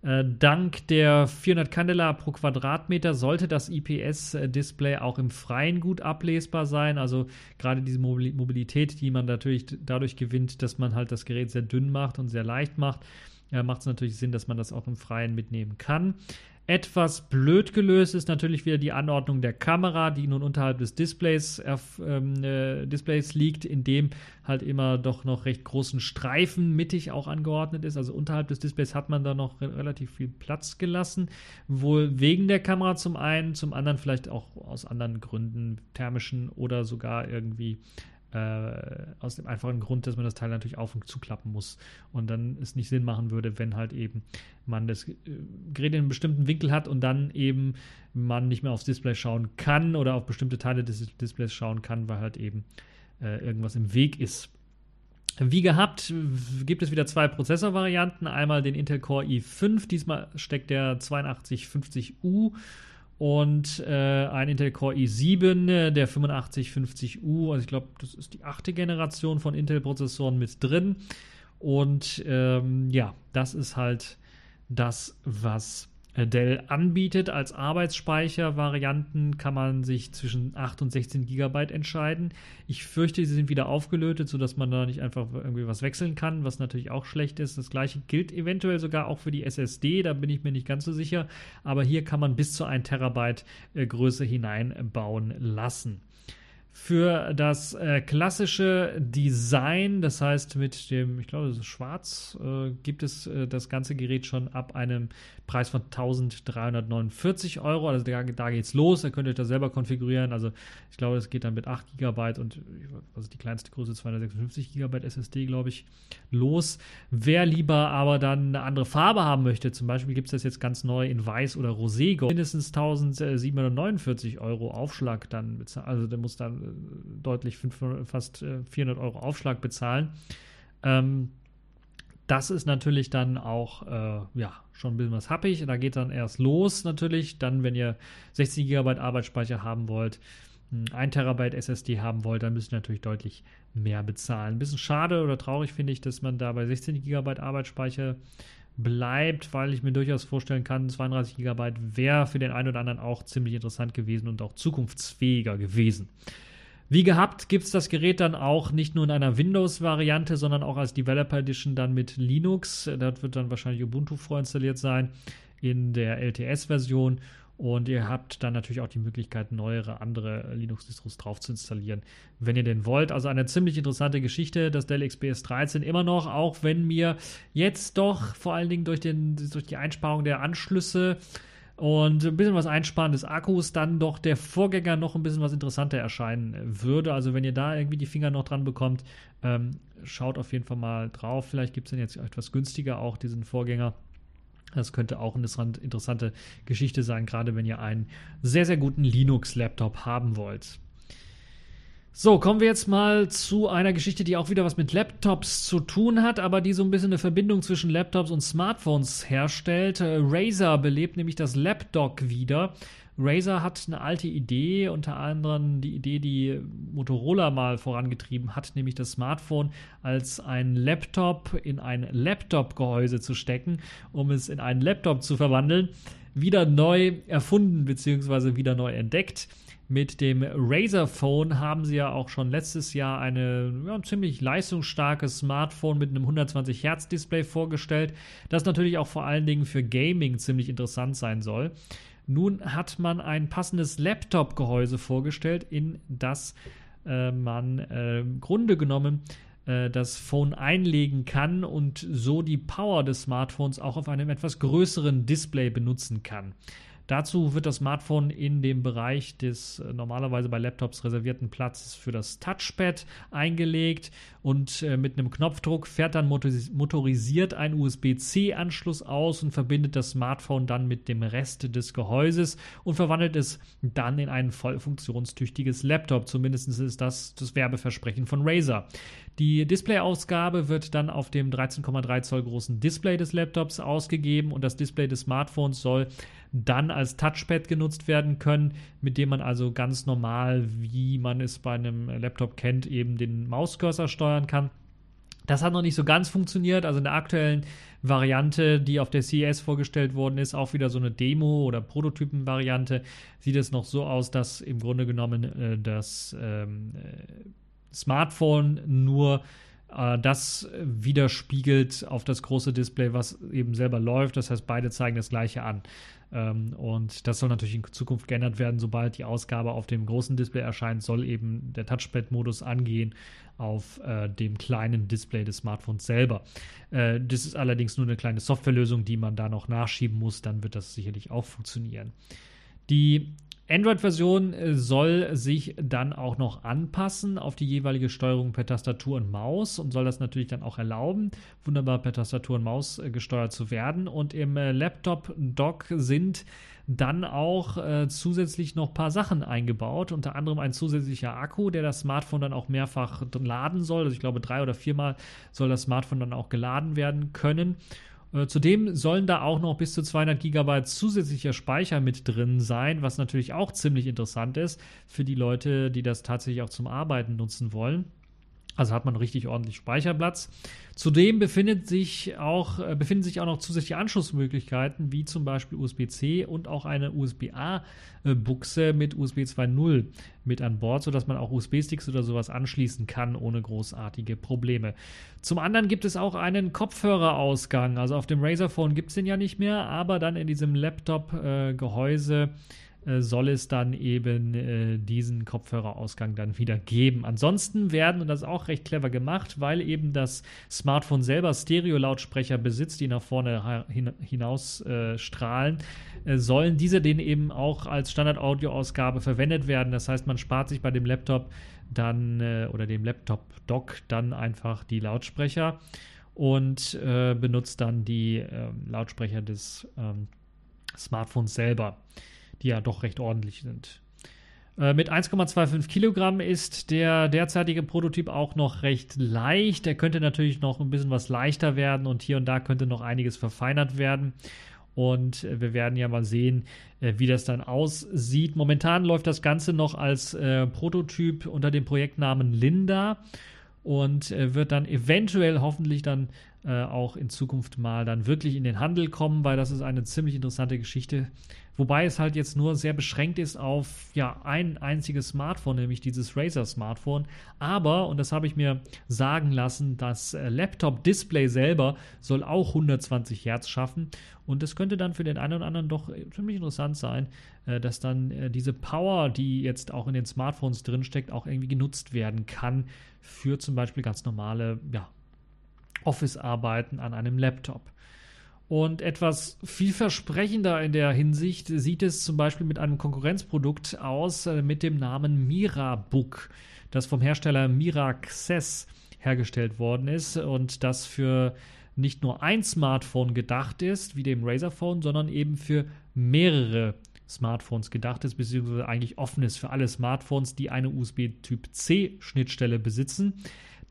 Äh, dank der 400 Candela pro Quadratmeter sollte das IPS-Display auch im Freien gut ablesbar sein. Also gerade diese Mobilität, die man natürlich dadurch gewinnt, dass man halt das Gerät sehr dünn macht und sehr leicht macht, äh, macht es natürlich Sinn, dass man das auch im Freien mitnehmen kann. Etwas blöd gelöst ist natürlich wieder die Anordnung der Kamera, die nun unterhalb des Displays, ähm, äh, Displays liegt, in dem halt immer doch noch recht großen Streifen mittig auch angeordnet ist. Also unterhalb des Displays hat man da noch re relativ viel Platz gelassen. Wohl wegen der Kamera zum einen, zum anderen vielleicht auch aus anderen Gründen, thermischen oder sogar irgendwie äh, aus dem einfachen Grund, dass man das Teil natürlich auf und zuklappen muss und dann es nicht Sinn machen würde, wenn halt eben man das äh, Gerät in einem bestimmten Winkel hat und dann eben man nicht mehr aufs Display schauen kann oder auf bestimmte Teile des Displays schauen kann, weil halt eben äh, irgendwas im Weg ist. Wie gehabt gibt es wieder zwei Prozessorvarianten. Einmal den Intel Core i5, diesmal steckt der 8250U und äh, ein Intel Core i7, äh, der 8550U, also ich glaube, das ist die achte Generation von Intel-Prozessoren mit drin. Und ähm, ja, das ist halt das, was Dell anbietet. Als Arbeitsspeichervarianten kann man sich zwischen 8 und 16 GB entscheiden. Ich fürchte, sie sind wieder aufgelötet, sodass man da nicht einfach irgendwie was wechseln kann, was natürlich auch schlecht ist. Das gleiche gilt eventuell sogar auch für die SSD, da bin ich mir nicht ganz so sicher. Aber hier kann man bis zu 1 Terabyte äh, Größe hineinbauen lassen für das äh, klassische Design, das heißt mit dem, ich glaube, das ist schwarz, äh, gibt es äh, das ganze Gerät schon ab einem Preis von 1349 Euro. Also da, da geht's los, da könnt ihr euch das selber konfigurieren. Also ich glaube, es geht dann mit 8 GB und ist die kleinste Größe, 256 GB SSD, glaube ich, los. Wer lieber aber dann eine andere Farbe haben möchte, zum Beispiel gibt es das jetzt ganz neu in Weiß oder Rosé, mindestens 1749 Euro Aufschlag dann bezahlen. Also der muss dann deutlich 500, fast 400 äh, Euro Aufschlag bezahlen. Ähm, das ist natürlich dann auch äh, ja, schon ein bisschen was happig. Da geht dann erst los natürlich. Dann, wenn ihr 16 GB Arbeitsspeicher haben wollt, 1 Terabyte SSD haben wollt, dann müsst ihr natürlich deutlich mehr bezahlen. Ein bisschen schade oder traurig finde ich, dass man da bei 16 GB Arbeitsspeicher bleibt, weil ich mir durchaus vorstellen kann, 32 GB wäre für den einen oder anderen auch ziemlich interessant gewesen und auch zukunftsfähiger gewesen. Wie gehabt gibt es das Gerät dann auch nicht nur in einer Windows-Variante, sondern auch als Developer Edition dann mit Linux. Dort wird dann wahrscheinlich Ubuntu vorinstalliert sein in der LTS-Version. Und ihr habt dann natürlich auch die Möglichkeit, neuere andere Linux-Distros drauf zu installieren, wenn ihr denn wollt. Also eine ziemlich interessante Geschichte, das Dell XPS 13 immer noch, auch wenn mir jetzt doch vor allen Dingen durch, den, durch die Einsparung der Anschlüsse und ein bisschen was Einsparen des Akkus dann doch der Vorgänger noch ein bisschen was interessanter erscheinen würde. Also wenn ihr da irgendwie die Finger noch dran bekommt, ähm, schaut auf jeden Fall mal drauf. Vielleicht gibt es dann jetzt etwas günstiger auch diesen Vorgänger. Das könnte auch eine interessante Geschichte sein, gerade wenn ihr einen sehr, sehr guten Linux-Laptop haben wollt. So, kommen wir jetzt mal zu einer Geschichte, die auch wieder was mit Laptops zu tun hat, aber die so ein bisschen eine Verbindung zwischen Laptops und Smartphones herstellt. Äh, Razer belebt nämlich das Lapdock wieder. Razer hat eine alte Idee, unter anderem die Idee, die Motorola mal vorangetrieben hat, nämlich das Smartphone als ein Laptop in ein Laptop-Gehäuse zu stecken, um es in einen Laptop zu verwandeln, wieder neu erfunden bzw. wieder neu entdeckt. Mit dem Razer Phone haben sie ja auch schon letztes Jahr eine ja, ziemlich leistungsstarkes Smartphone mit einem 120 Hertz Display vorgestellt, das natürlich auch vor allen Dingen für Gaming ziemlich interessant sein soll. Nun hat man ein passendes Laptop-Gehäuse vorgestellt, in das äh, man äh, im Grunde genommen äh, das Phone einlegen kann und so die Power des Smartphones auch auf einem etwas größeren Display benutzen kann. Dazu wird das Smartphone in dem Bereich des äh, normalerweise bei Laptops reservierten Platzes für das Touchpad eingelegt und äh, mit einem Knopfdruck fährt dann motorisiert ein USB-C-Anschluss aus und verbindet das Smartphone dann mit dem Rest des Gehäuses und verwandelt es dann in ein voll funktionstüchtiges Laptop. Zumindest ist das das Werbeversprechen von Razer. Die Displayausgabe wird dann auf dem 13,3 Zoll großen Display des Laptops ausgegeben und das Display des Smartphones soll dann als Touchpad genutzt werden können, mit dem man also ganz normal, wie man es bei einem Laptop kennt, eben den Mauscursor steuern kann. Das hat noch nicht so ganz funktioniert. Also in der aktuellen Variante, die auf der CES vorgestellt worden ist, auch wieder so eine Demo- oder Prototypen-Variante, sieht es noch so aus, dass im Grunde genommen äh, das ähm, äh, Smartphone nur äh, das widerspiegelt auf das große Display, was eben selber läuft. Das heißt, beide zeigen das gleiche an. Ähm, und das soll natürlich in Zukunft geändert werden. Sobald die Ausgabe auf dem großen Display erscheint, soll eben der Touchpad-Modus angehen auf äh, dem kleinen Display des Smartphones selber. Äh, das ist allerdings nur eine kleine Softwarelösung, die man da noch nachschieben muss. Dann wird das sicherlich auch funktionieren. Die Android-Version äh, soll sich dann auch noch anpassen auf die jeweilige Steuerung per Tastatur und Maus und soll das natürlich dann auch erlauben, wunderbar per Tastatur und Maus äh, gesteuert zu werden. Und im äh, Laptop-Dock sind dann auch äh, zusätzlich noch ein paar Sachen eingebaut, unter anderem ein zusätzlicher Akku, der das Smartphone dann auch mehrfach laden soll. Also ich glaube, drei oder viermal soll das Smartphone dann auch geladen werden können. Äh, zudem sollen da auch noch bis zu 200 GB zusätzlicher Speicher mit drin sein, was natürlich auch ziemlich interessant ist für die Leute, die das tatsächlich auch zum Arbeiten nutzen wollen. Also hat man richtig ordentlich Speicherplatz. Zudem befindet sich auch, äh, befinden sich auch noch zusätzliche Anschlussmöglichkeiten, wie zum Beispiel USB-C und auch eine USB-A-Buchse mit USB 2.0 mit an Bord, sodass man auch USB-Sticks oder sowas anschließen kann, ohne großartige Probleme. Zum anderen gibt es auch einen Kopfhörerausgang. Also auf dem Razer Phone gibt es den ja nicht mehr, aber dann in diesem Laptop-Gehäuse. Äh, äh, soll es dann eben äh, diesen Kopfhörerausgang dann wieder geben. Ansonsten werden, und das ist auch recht clever gemacht, weil eben das Smartphone selber Stereo-Lautsprecher besitzt, die nach vorne hin hinaus äh, strahlen, äh, sollen diese den eben auch als Standard-Audio-Ausgabe verwendet werden. Das heißt, man spart sich bei dem Laptop dann äh, oder dem Laptop-Dock dann einfach die Lautsprecher und benutzt dann die ähm, Lautsprecher des ähm, Smartphones selber die ja doch recht ordentlich sind. Äh, mit 1,25 Kilogramm ist der derzeitige Prototyp auch noch recht leicht. Der könnte natürlich noch ein bisschen was leichter werden und hier und da könnte noch einiges verfeinert werden. Und äh, wir werden ja mal sehen, äh, wie das dann aussieht. Momentan läuft das Ganze noch als äh, Prototyp unter dem Projektnamen Linda und äh, wird dann eventuell hoffentlich dann äh, auch in Zukunft mal dann wirklich in den Handel kommen, weil das ist eine ziemlich interessante Geschichte. Wobei es halt jetzt nur sehr beschränkt ist auf ja ein einziges Smartphone, nämlich dieses Razer Smartphone. Aber, und das habe ich mir sagen lassen, das äh, Laptop-Display selber soll auch 120 Hertz schaffen. Und das könnte dann für den einen oder anderen doch äh, ziemlich interessant sein, äh, dass dann diese Power, die jetzt auch in den Smartphones drinsteckt, auch irgendwie genutzt werden kann für zum Beispiel ganz normale ja, Office-Arbeiten an einem Laptop. Und etwas vielversprechender in der Hinsicht sieht es zum Beispiel mit einem Konkurrenzprodukt aus äh, mit dem Namen MiraBook, das vom Hersteller Miraccess hergestellt worden ist und das für nicht nur ein Smartphone gedacht ist, wie dem Razer Phone, sondern eben für mehrere Smartphones gedacht ist, beziehungsweise eigentlich offen ist für alle Smartphones, die eine USB-Typ C-Schnittstelle besitzen.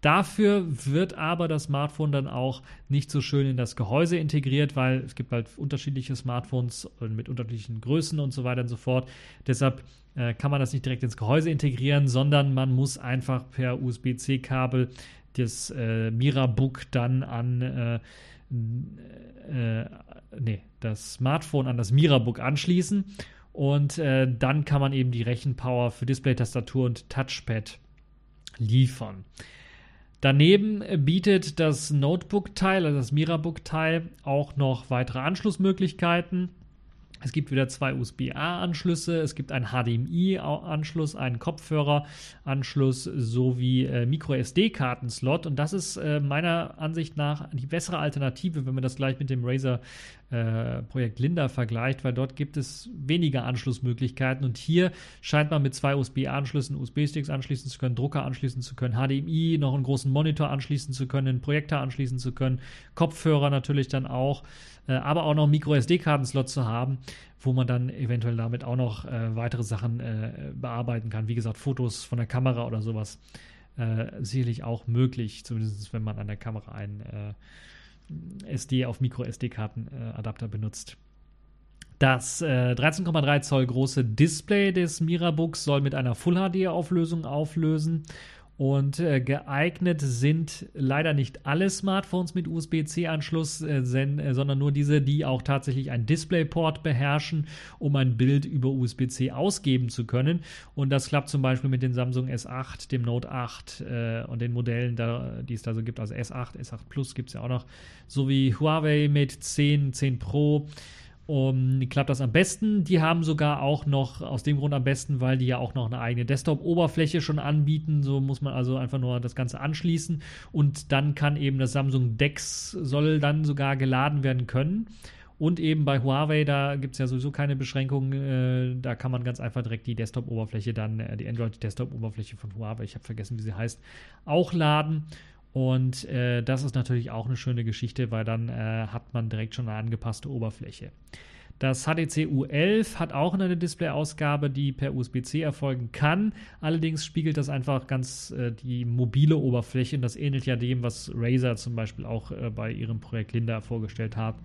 Dafür wird aber das Smartphone dann auch nicht so schön in das Gehäuse integriert, weil es gibt halt unterschiedliche Smartphones mit unterschiedlichen Größen und so weiter und so fort. Deshalb äh, kann man das nicht direkt ins Gehäuse integrieren, sondern man muss einfach per USB-C-Kabel das äh, Mirabook dann an äh, äh, nee, das Smartphone an das Mirabook anschließen und äh, dann kann man eben die Rechenpower für Display, Tastatur und Touchpad liefern. Daneben bietet das Notebook-Teil, also das Mirabook-Teil, auch noch weitere Anschlussmöglichkeiten. Es gibt wieder zwei USB-A-Anschlüsse, es gibt einen HDMI-Anschluss, einen Kopfhörer-Anschluss sowie äh, Micro-SD-Karten-Slot. Und das ist äh, meiner Ansicht nach die bessere Alternative, wenn man das gleich mit dem Razer äh, Projekt Linda vergleicht, weil dort gibt es weniger Anschlussmöglichkeiten. Und hier scheint man mit zwei USB-A-Anschlüssen USB-Sticks anschließen zu können, Drucker anschließen zu können, HDMI, noch einen großen Monitor anschließen zu können, einen Projektor anschließen zu können, Kopfhörer natürlich dann auch äh, aber auch noch Micro-SD-Karten-Slot zu haben, wo man dann eventuell damit auch noch äh, weitere Sachen äh, bearbeiten kann. Wie gesagt, Fotos von der Kamera oder sowas. Äh, sicherlich auch möglich, zumindest wenn man an der Kamera einen SD auf Micro-SD-Karten-Adapter benutzt. Das äh, 13,3 Zoll große Display des Mirabooks soll mit einer Full HD-Auflösung auflösen und äh, geeignet sind leider nicht alle Smartphones mit USB-C-Anschluss, äh, äh, sondern nur diese, die auch tatsächlich ein DisplayPort beherrschen, um ein Bild über USB-C ausgeben zu können. Und das klappt zum Beispiel mit dem Samsung S8, dem Note 8 äh, und den Modellen, die es da so gibt. Also S8, S8 Plus gibt es ja auch noch, sowie Huawei Mate 10, 10 Pro. Um, klappt das am besten. Die haben sogar auch noch, aus dem Grund am besten, weil die ja auch noch eine eigene Desktop-Oberfläche schon anbieten. So muss man also einfach nur das Ganze anschließen und dann kann eben das Samsung DeX soll dann sogar geladen werden können. Und eben bei Huawei, da gibt es ja sowieso keine Beschränkungen. Äh, da kann man ganz einfach direkt die Desktop-Oberfläche dann, äh, die Android-Desktop-Oberfläche von Huawei, ich habe vergessen, wie sie heißt, auch laden. Und äh, das ist natürlich auch eine schöne Geschichte, weil dann äh, hat man direkt schon eine angepasste Oberfläche. Das HTC U11 hat auch eine Display-Ausgabe, die per USB-C erfolgen kann. Allerdings spiegelt das einfach ganz äh, die mobile Oberfläche und das ähnelt ja dem, was Razer zum Beispiel auch äh, bei ihrem Projekt Linda vorgestellt hat,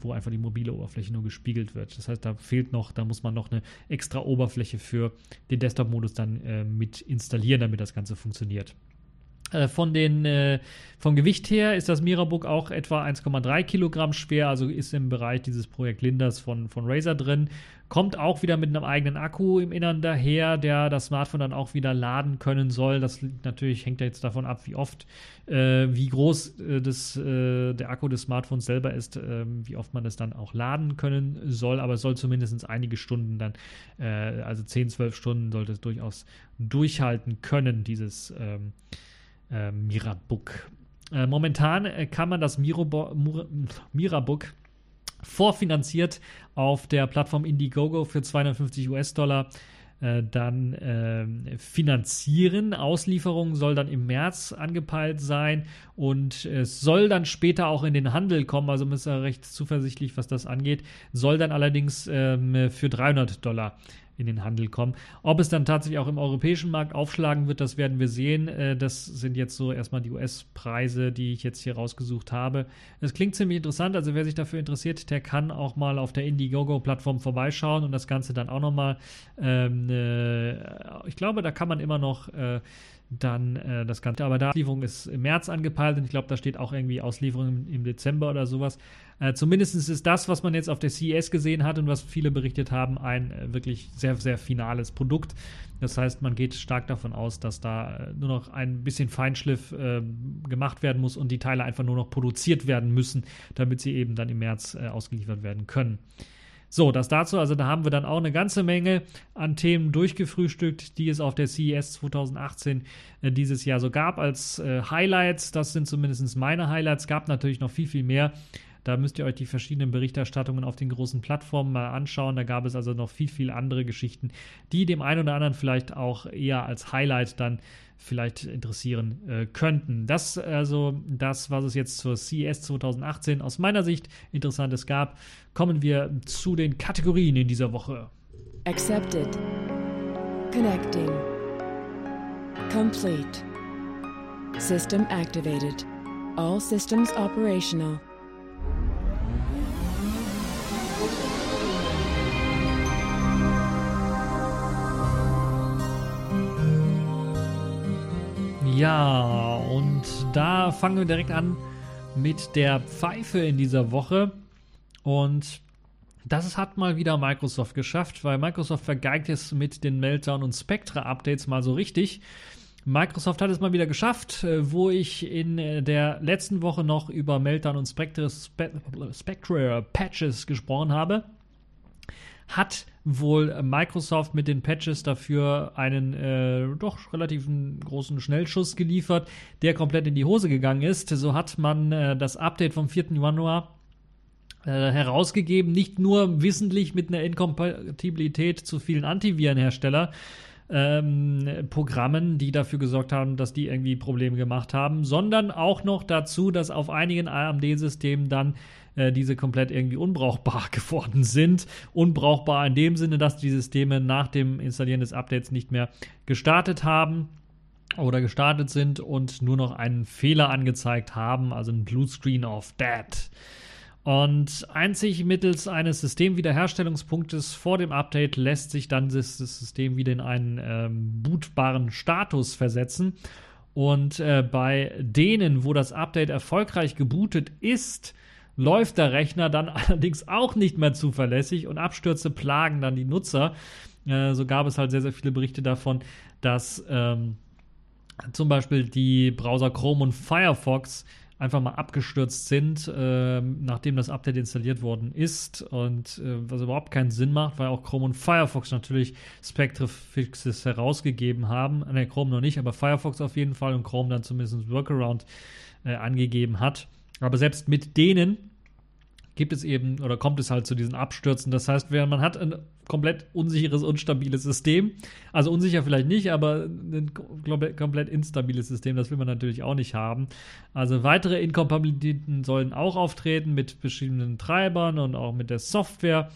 wo einfach die mobile Oberfläche nur gespiegelt wird. Das heißt, da fehlt noch, da muss man noch eine extra Oberfläche für den Desktop-Modus dann äh, mit installieren, damit das Ganze funktioniert. Äh, von den, äh, vom Gewicht her ist das Mirabook auch etwa 1,3 Kilogramm schwer, also ist im Bereich dieses Projekt Linders von, von Razer drin. Kommt auch wieder mit einem eigenen Akku im Innern daher, der das Smartphone dann auch wieder laden können soll. Das natürlich hängt ja jetzt davon ab, wie oft, äh, wie groß äh, das, äh, der Akku des Smartphones selber ist, ähm, wie oft man das dann auch laden können soll. Aber es soll zumindest einige Stunden dann, äh, also 10, 12 Stunden sollte es durchaus durchhalten können, dieses. Ähm, äh, Mirabook. Äh, momentan äh, kann man das Mirobo Mirabook vorfinanziert auf der Plattform Indiegogo für 250 US-Dollar äh, dann äh, finanzieren. Auslieferung soll dann im März angepeilt sein und es soll dann später auch in den Handel kommen. Also man ist ja recht zuversichtlich, was das angeht. Soll dann allerdings ähm, für 300 Dollar in den Handel kommen. Ob es dann tatsächlich auch im europäischen Markt aufschlagen wird, das werden wir sehen. Äh, das sind jetzt so erstmal die US-Preise, die ich jetzt hier rausgesucht habe. Es klingt ziemlich interessant, also wer sich dafür interessiert, der kann auch mal auf der Indiegogo-Plattform vorbeischauen und das Ganze dann auch nochmal, ähm, äh, ich glaube, da kann man immer noch äh, dann das Ganze. Aber da Lieferung ist im März angepeilt und ich glaube, da steht auch irgendwie Auslieferung im Dezember oder sowas. Äh, zumindest ist das, was man jetzt auf der CES gesehen hat und was viele berichtet haben, ein äh, wirklich sehr, sehr finales Produkt. Das heißt, man geht stark davon aus, dass da äh, nur noch ein bisschen Feinschliff äh, gemacht werden muss und die Teile einfach nur noch produziert werden müssen, damit sie eben dann im März äh, ausgeliefert werden können. So, das dazu. Also da haben wir dann auch eine ganze Menge an Themen durchgefrühstückt, die es auf der CES 2018 äh, dieses Jahr so gab als äh, Highlights. Das sind zumindest meine Highlights. Gab natürlich noch viel, viel mehr. Da müsst ihr euch die verschiedenen Berichterstattungen auf den großen Plattformen mal anschauen. Da gab es also noch viel, viel andere Geschichten, die dem einen oder anderen vielleicht auch eher als Highlight dann vielleicht interessieren äh, könnten. Das also das, was es jetzt zur CES 2018 aus meiner Sicht interessantes gab. Kommen wir zu den Kategorien in dieser Woche. Accepted. Connecting. Complete. System activated. All systems operational. Ja, und da fangen wir direkt an mit der Pfeife in dieser Woche. Und das hat mal wieder Microsoft geschafft, weil Microsoft vergeigt es mit den Meltdown und Spectra Updates mal so richtig. Microsoft hat es mal wieder geschafft, äh, wo ich in äh, der letzten Woche noch über Meltdown und Spectra, Spectra Patches gesprochen habe hat wohl Microsoft mit den Patches dafür einen äh, doch relativ großen Schnellschuss geliefert, der komplett in die Hose gegangen ist. So hat man äh, das Update vom 4. Januar äh, herausgegeben, nicht nur wissentlich mit einer Inkompatibilität zu vielen Antivirenhersteller, ähm, Programmen, die dafür gesorgt haben, dass die irgendwie Probleme gemacht haben, sondern auch noch dazu, dass auf einigen AMD-Systemen dann äh, diese komplett irgendwie unbrauchbar geworden sind. Unbrauchbar in dem Sinne, dass die Systeme nach dem Installieren des Updates nicht mehr gestartet haben oder gestartet sind und nur noch einen Fehler angezeigt haben, also ein Blue Screen of Dead. Und einzig mittels eines Systemwiederherstellungspunktes vor dem Update lässt sich dann das, System wieder in einen ähm, bootbaren Status versetzen. Und äh, bei denen, wo das Update erfolgreich gebootet ist, läuft der Rechner dann allerdings auch nicht mehr zuverlässig und Abstürze plagen dann die Nutzer. Äh, so gab es halt sehr, sehr viele Berichte davon, dass ähm, zum Beispiel die Browser Chrome und Firefox einfach mal abgestürzt sind, äh, nachdem das Update installiert worden ist und äh, was überhaupt keinen Sinn macht, weil auch Chrome und Firefox natürlich Spectre-Fixes herausgegeben haben. Ne, Chrome noch nicht, aber Firefox auf jeden Fall und Chrome dann zumindest Workaround äh, angegeben hat. Aber selbst mit denen gibt es eben oder kommt es halt zu diesen Abstürzen. Das heißt, man hat ein komplett unsicheres, unstabiles System. Also unsicher vielleicht nicht, aber ein komplett instabiles System, das will man natürlich auch nicht haben. Also weitere Inkompatibilitäten sollen auch auftreten mit verschiedenen Treibern und auch mit der Software.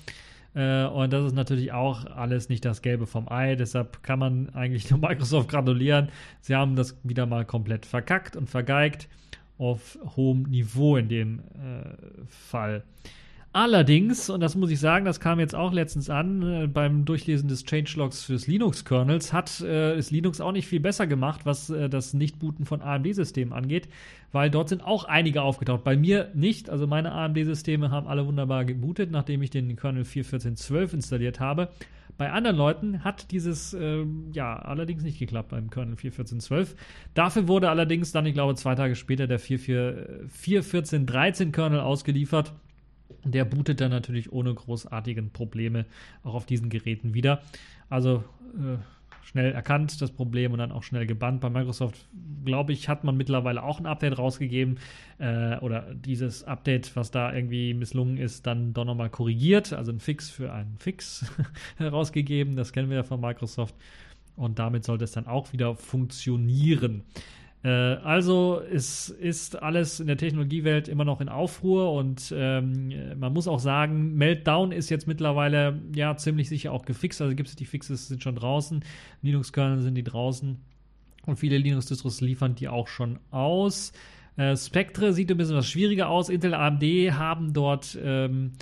Äh, und das ist natürlich auch alles nicht das Gelbe vom Ei. Deshalb kann man eigentlich nur Microsoft gratulieren. Sie haben das wieder mal komplett verkackt und vergeigt auf hohem Niveau in dem äh, Fall. Allerdings, und das muss ich sagen, das kam jetzt auch letztens an, äh, beim Durchlesen des Changelogs fürs Linux-Kernels, hat äh, ist Linux auch nicht viel besser gemacht, was äh, das Nichtbooten von AMD-Systemen angeht, weil dort sind auch einige aufgetaucht. Bei mir nicht, also meine AMD-Systeme haben alle wunderbar gebootet, nachdem ich den Kernel 4.14.12 installiert habe. Bei anderen Leuten hat dieses äh, ja allerdings nicht geklappt beim Kernel 4.14.12. Dafür wurde allerdings dann, ich glaube, zwei Tage später der 4.14.13 Kernel ausgeliefert. Der bootet dann natürlich ohne großartigen Probleme auch auf diesen Geräten wieder. Also äh, schnell erkannt, das Problem, und dann auch schnell gebannt. Bei Microsoft, glaube ich, hat man mittlerweile auch ein Update rausgegeben äh, oder dieses Update, was da irgendwie misslungen ist, dann doch nochmal korrigiert, also ein Fix für einen Fix herausgegeben. Das kennen wir ja von Microsoft. Und damit sollte es dann auch wieder funktionieren. Äh, also es ist alles in der Technologiewelt immer noch in Aufruhr und ähm, man muss auch sagen, Meltdown ist jetzt mittlerweile ja ziemlich sicher auch gefixt. Also gibt es die Fixes sind schon draußen, Linux-Kernel sind die draußen und viele Linux-Distros liefern die auch schon aus. Äh, Spectre sieht ein bisschen was schwieriger aus. Intel, AMD haben dort ähm,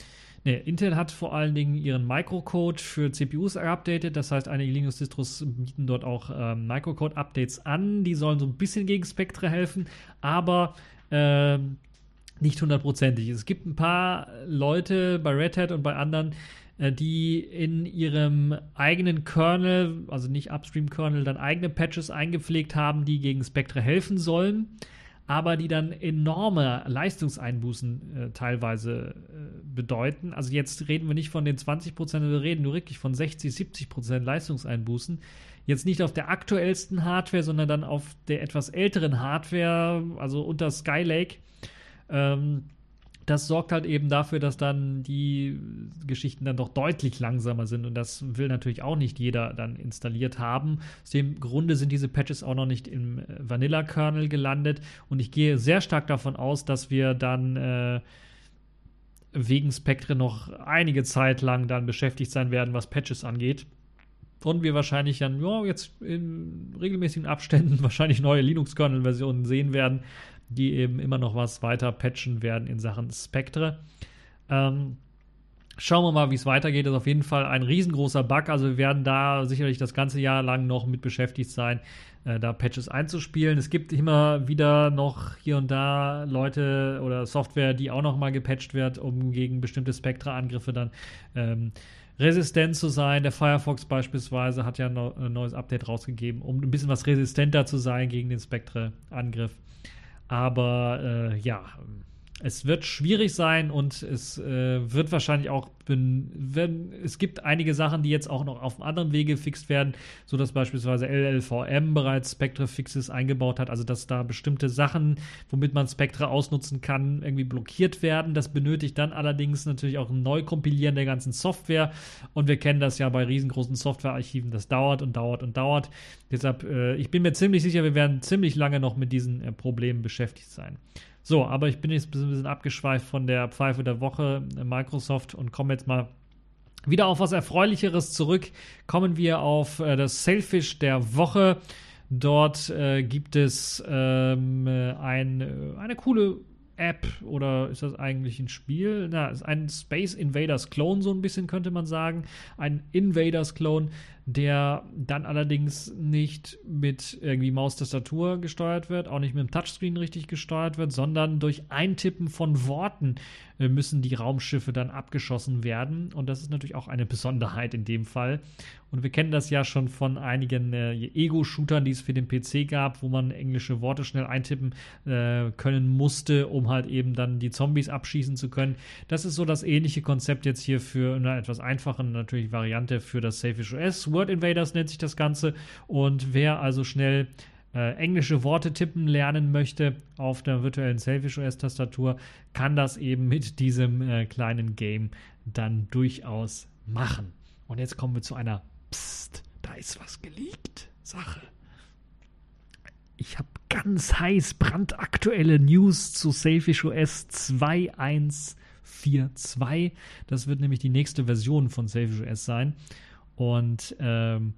Nee, Intel hat vor allen Dingen ihren Microcode für CPUs geupdatet. Das heißt, einige Linux-Distros bieten dort auch ähm, Microcode-Updates an. Die sollen so ein bisschen gegen Spectre helfen, aber ähm, nicht hundertprozentig. Es gibt ein paar Leute bei Red Hat und bei anderen, äh, die in ihrem eigenen Kernel, also nicht Upstream-Kernel, dann eigene Patches eingepflegt haben, die gegen Spectre helfen sollen aber die dann enorme Leistungseinbußen äh, teilweise äh, bedeuten. Also jetzt reden wir nicht von den 20 Prozent, wir reden nur wirklich von 60, 70 Prozent Leistungseinbußen. Jetzt nicht auf der aktuellsten Hardware, sondern dann auf der etwas älteren Hardware, also unter Skylake. Ähm, das sorgt halt eben dafür, dass dann die Geschichten dann doch deutlich langsamer sind und das will natürlich auch nicht jeder dann installiert haben. Aus dem Grunde sind diese Patches auch noch nicht im äh, Vanilla-Kernel gelandet und ich gehe sehr stark davon aus, dass wir dann äh, wegen Spectre noch einige Zeit lang dann beschäftigt sein werden, was Patches angeht. Und wir wahrscheinlich dann, ja, jetzt in regelmäßigen Abständen wahrscheinlich neue Linux-Kernel-Versionen sehen werden, die eben immer noch was weiter patchen werden in Sachen Spectre. Ähm, schauen wir mal, wie es weitergeht. Das ist auf jeden Fall ein riesengroßer Bug. Also wir werden da sicherlich das ganze Jahr lang noch mit beschäftigt sein, äh, da Patches einzuspielen. Es gibt immer wieder noch hier und da Leute oder Software, die auch noch mal gepatcht wird, um gegen bestimmte Spectre-Angriffe dann ähm, resistent zu sein. Der Firefox beispielsweise hat ja ein neues Update rausgegeben, um ein bisschen was resistenter zu sein gegen den Spectre-Angriff. Aber äh, ja, es wird schwierig sein und es äh, wird wahrscheinlich auch, wenn, es gibt einige Sachen, die jetzt auch noch auf einem anderen Wege gefixt werden, so dass beispielsweise LLVM bereits Spectre-Fixes eingebaut hat, also dass da bestimmte Sachen, womit man Spectre ausnutzen kann, irgendwie blockiert werden. Das benötigt dann allerdings natürlich auch ein Neukompilieren der ganzen Software und wir kennen das ja bei riesengroßen Softwarearchiven, das dauert und dauert und dauert. Deshalb, äh, ich bin mir ziemlich sicher, wir werden ziemlich lange noch mit diesen äh, Problemen beschäftigt sein. So, aber ich bin jetzt ein bisschen abgeschweift von der Pfeife der Woche äh, Microsoft und komme jetzt mal wieder auf was Erfreulicheres zurück. Kommen wir auf äh, das Sailfish der Woche. Dort äh, gibt es ähm, ein, äh, eine coole App oder ist das eigentlich ein Spiel? Na, ist ein Space Invaders Clone, so ein bisschen könnte man sagen. Ein Invaders Clone, der dann allerdings nicht mit irgendwie Maustastatur gesteuert wird, auch nicht mit dem Touchscreen richtig gesteuert wird, sondern durch Eintippen von Worten müssen die Raumschiffe dann abgeschossen werden. Und das ist natürlich auch eine Besonderheit in dem Fall. Und wir kennen das ja schon von einigen äh, Ego-Shootern, die es für den PC gab, wo man englische Worte schnell eintippen äh, können musste, um halt eben dann die Zombies abschießen zu können. Das ist so das ähnliche Konzept jetzt hier für eine etwas einfache natürlich Variante für das Safish OS. Word Invaders nennt sich das Ganze. Und wer also schnell äh, englische Worte tippen lernen möchte auf der virtuellen Selfish OS-Tastatur, kann das eben mit diesem äh, kleinen Game dann durchaus machen. Und jetzt kommen wir zu einer Psst, da ist was geleakt. Sache. Ich habe ganz heiß brandaktuelle News zu Sailfish OS 2.1.4.2. Das wird nämlich die nächste Version von Sailfish OS sein. Und ähm,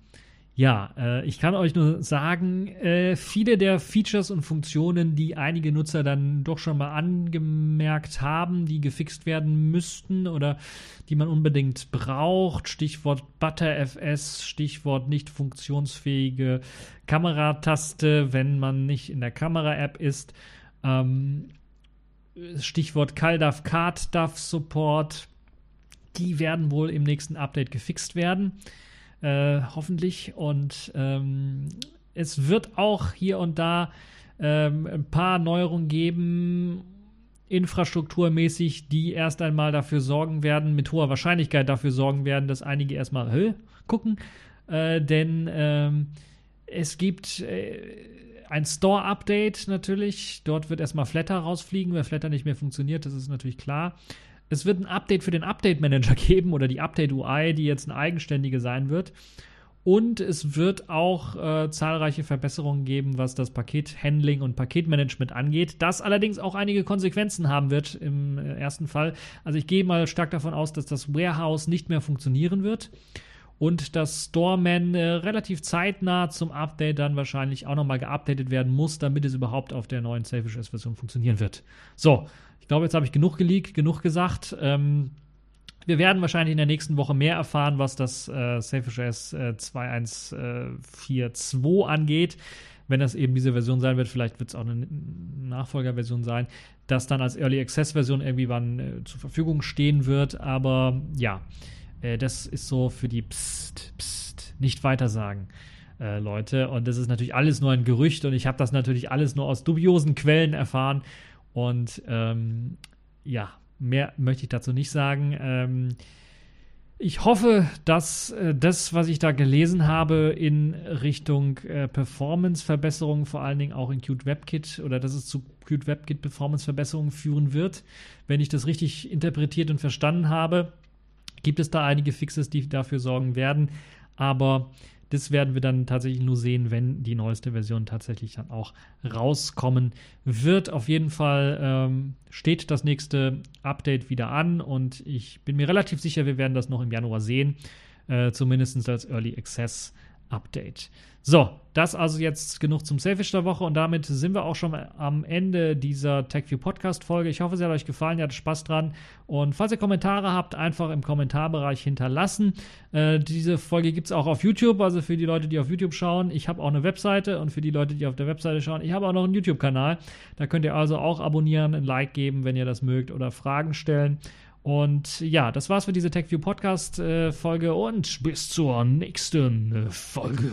ja, äh, ich kann euch nur sagen, äh, viele der Features und Funktionen, die einige Nutzer dann doch schon mal angemerkt haben, die gefixt werden müssten oder die man unbedingt braucht, Stichwort ButterFS, Stichwort nicht funktionsfähige Kamerataste, wenn man nicht in der Kamera-App ist, ähm, Stichwort CalDAV, CardDAV Support, die werden wohl im nächsten Update gefixt werden. Äh, hoffentlich. Und ähm, es wird auch hier und da ähm, ein paar Neuerungen geben, infrastrukturmäßig, die erst einmal dafür sorgen werden, mit hoher Wahrscheinlichkeit dafür sorgen werden, dass einige erstmal Hö? gucken. Äh, denn ähm, es gibt äh, ein Store-Update natürlich. Dort wird erstmal Flatter rausfliegen, weil Flatter nicht mehr funktioniert, das ist natürlich klar. Es wird ein Update für den Update Manager geben oder die Update UI, die jetzt eine eigenständige sein wird. Und es wird auch äh, zahlreiche Verbesserungen geben, was das Pakethandling und Paketmanagement angeht. Das allerdings auch einige Konsequenzen haben wird im äh, ersten Fall. Also ich gehe mal stark davon aus, dass das Warehouse nicht mehr funktionieren wird und dass Storeman äh, relativ zeitnah zum Update dann wahrscheinlich auch nochmal geupdatet werden muss, damit es überhaupt auf der neuen Selfish S-Version funktionieren wird. So, ich glaube, jetzt habe ich genug geleakt, genug gesagt. Ähm, wir werden wahrscheinlich in der nächsten Woche mehr erfahren, was das äh, Selfish S äh, 2142 angeht. Wenn das eben diese Version sein wird, vielleicht wird es auch eine Nachfolgerversion sein, das dann als Early Access Version irgendwie wann äh, zur Verfügung stehen wird. Aber ja, äh, das ist so für die Psst, Psst, nicht weitersagen. Äh, Leute. Und das ist natürlich alles nur ein Gerücht und ich habe das natürlich alles nur aus dubiosen Quellen erfahren und ähm, ja, mehr möchte ich dazu nicht sagen. Ähm, ich hoffe, dass äh, das, was ich da gelesen habe, in Richtung äh, Performance-Verbesserungen, vor allen Dingen auch in Qt WebKit oder dass es zu Qt WebKit Performance-Verbesserungen führen wird. Wenn ich das richtig interpretiert und verstanden habe, gibt es da einige Fixes, die dafür sorgen werden. Aber das werden wir dann tatsächlich nur sehen, wenn die neueste Version tatsächlich dann auch rauskommen wird. Auf jeden Fall ähm, steht das nächste Update wieder an und ich bin mir relativ sicher, wir werden das noch im Januar sehen, äh, zumindest als Early Access Update. So, das also jetzt genug zum Selfish der Woche und damit sind wir auch schon am Ende dieser TechView Podcast Folge. Ich hoffe, sie hat euch gefallen, ihr hattet Spaß dran und falls ihr Kommentare habt, einfach im Kommentarbereich hinterlassen. Äh, diese Folge gibt es auch auf YouTube, also für die Leute, die auf YouTube schauen. Ich habe auch eine Webseite und für die Leute, die auf der Webseite schauen, ich habe auch noch einen YouTube-Kanal. Da könnt ihr also auch abonnieren, ein Like geben, wenn ihr das mögt oder Fragen stellen. Und ja, das war's für diese TechView Podcast äh, Folge und bis zur nächsten Folge.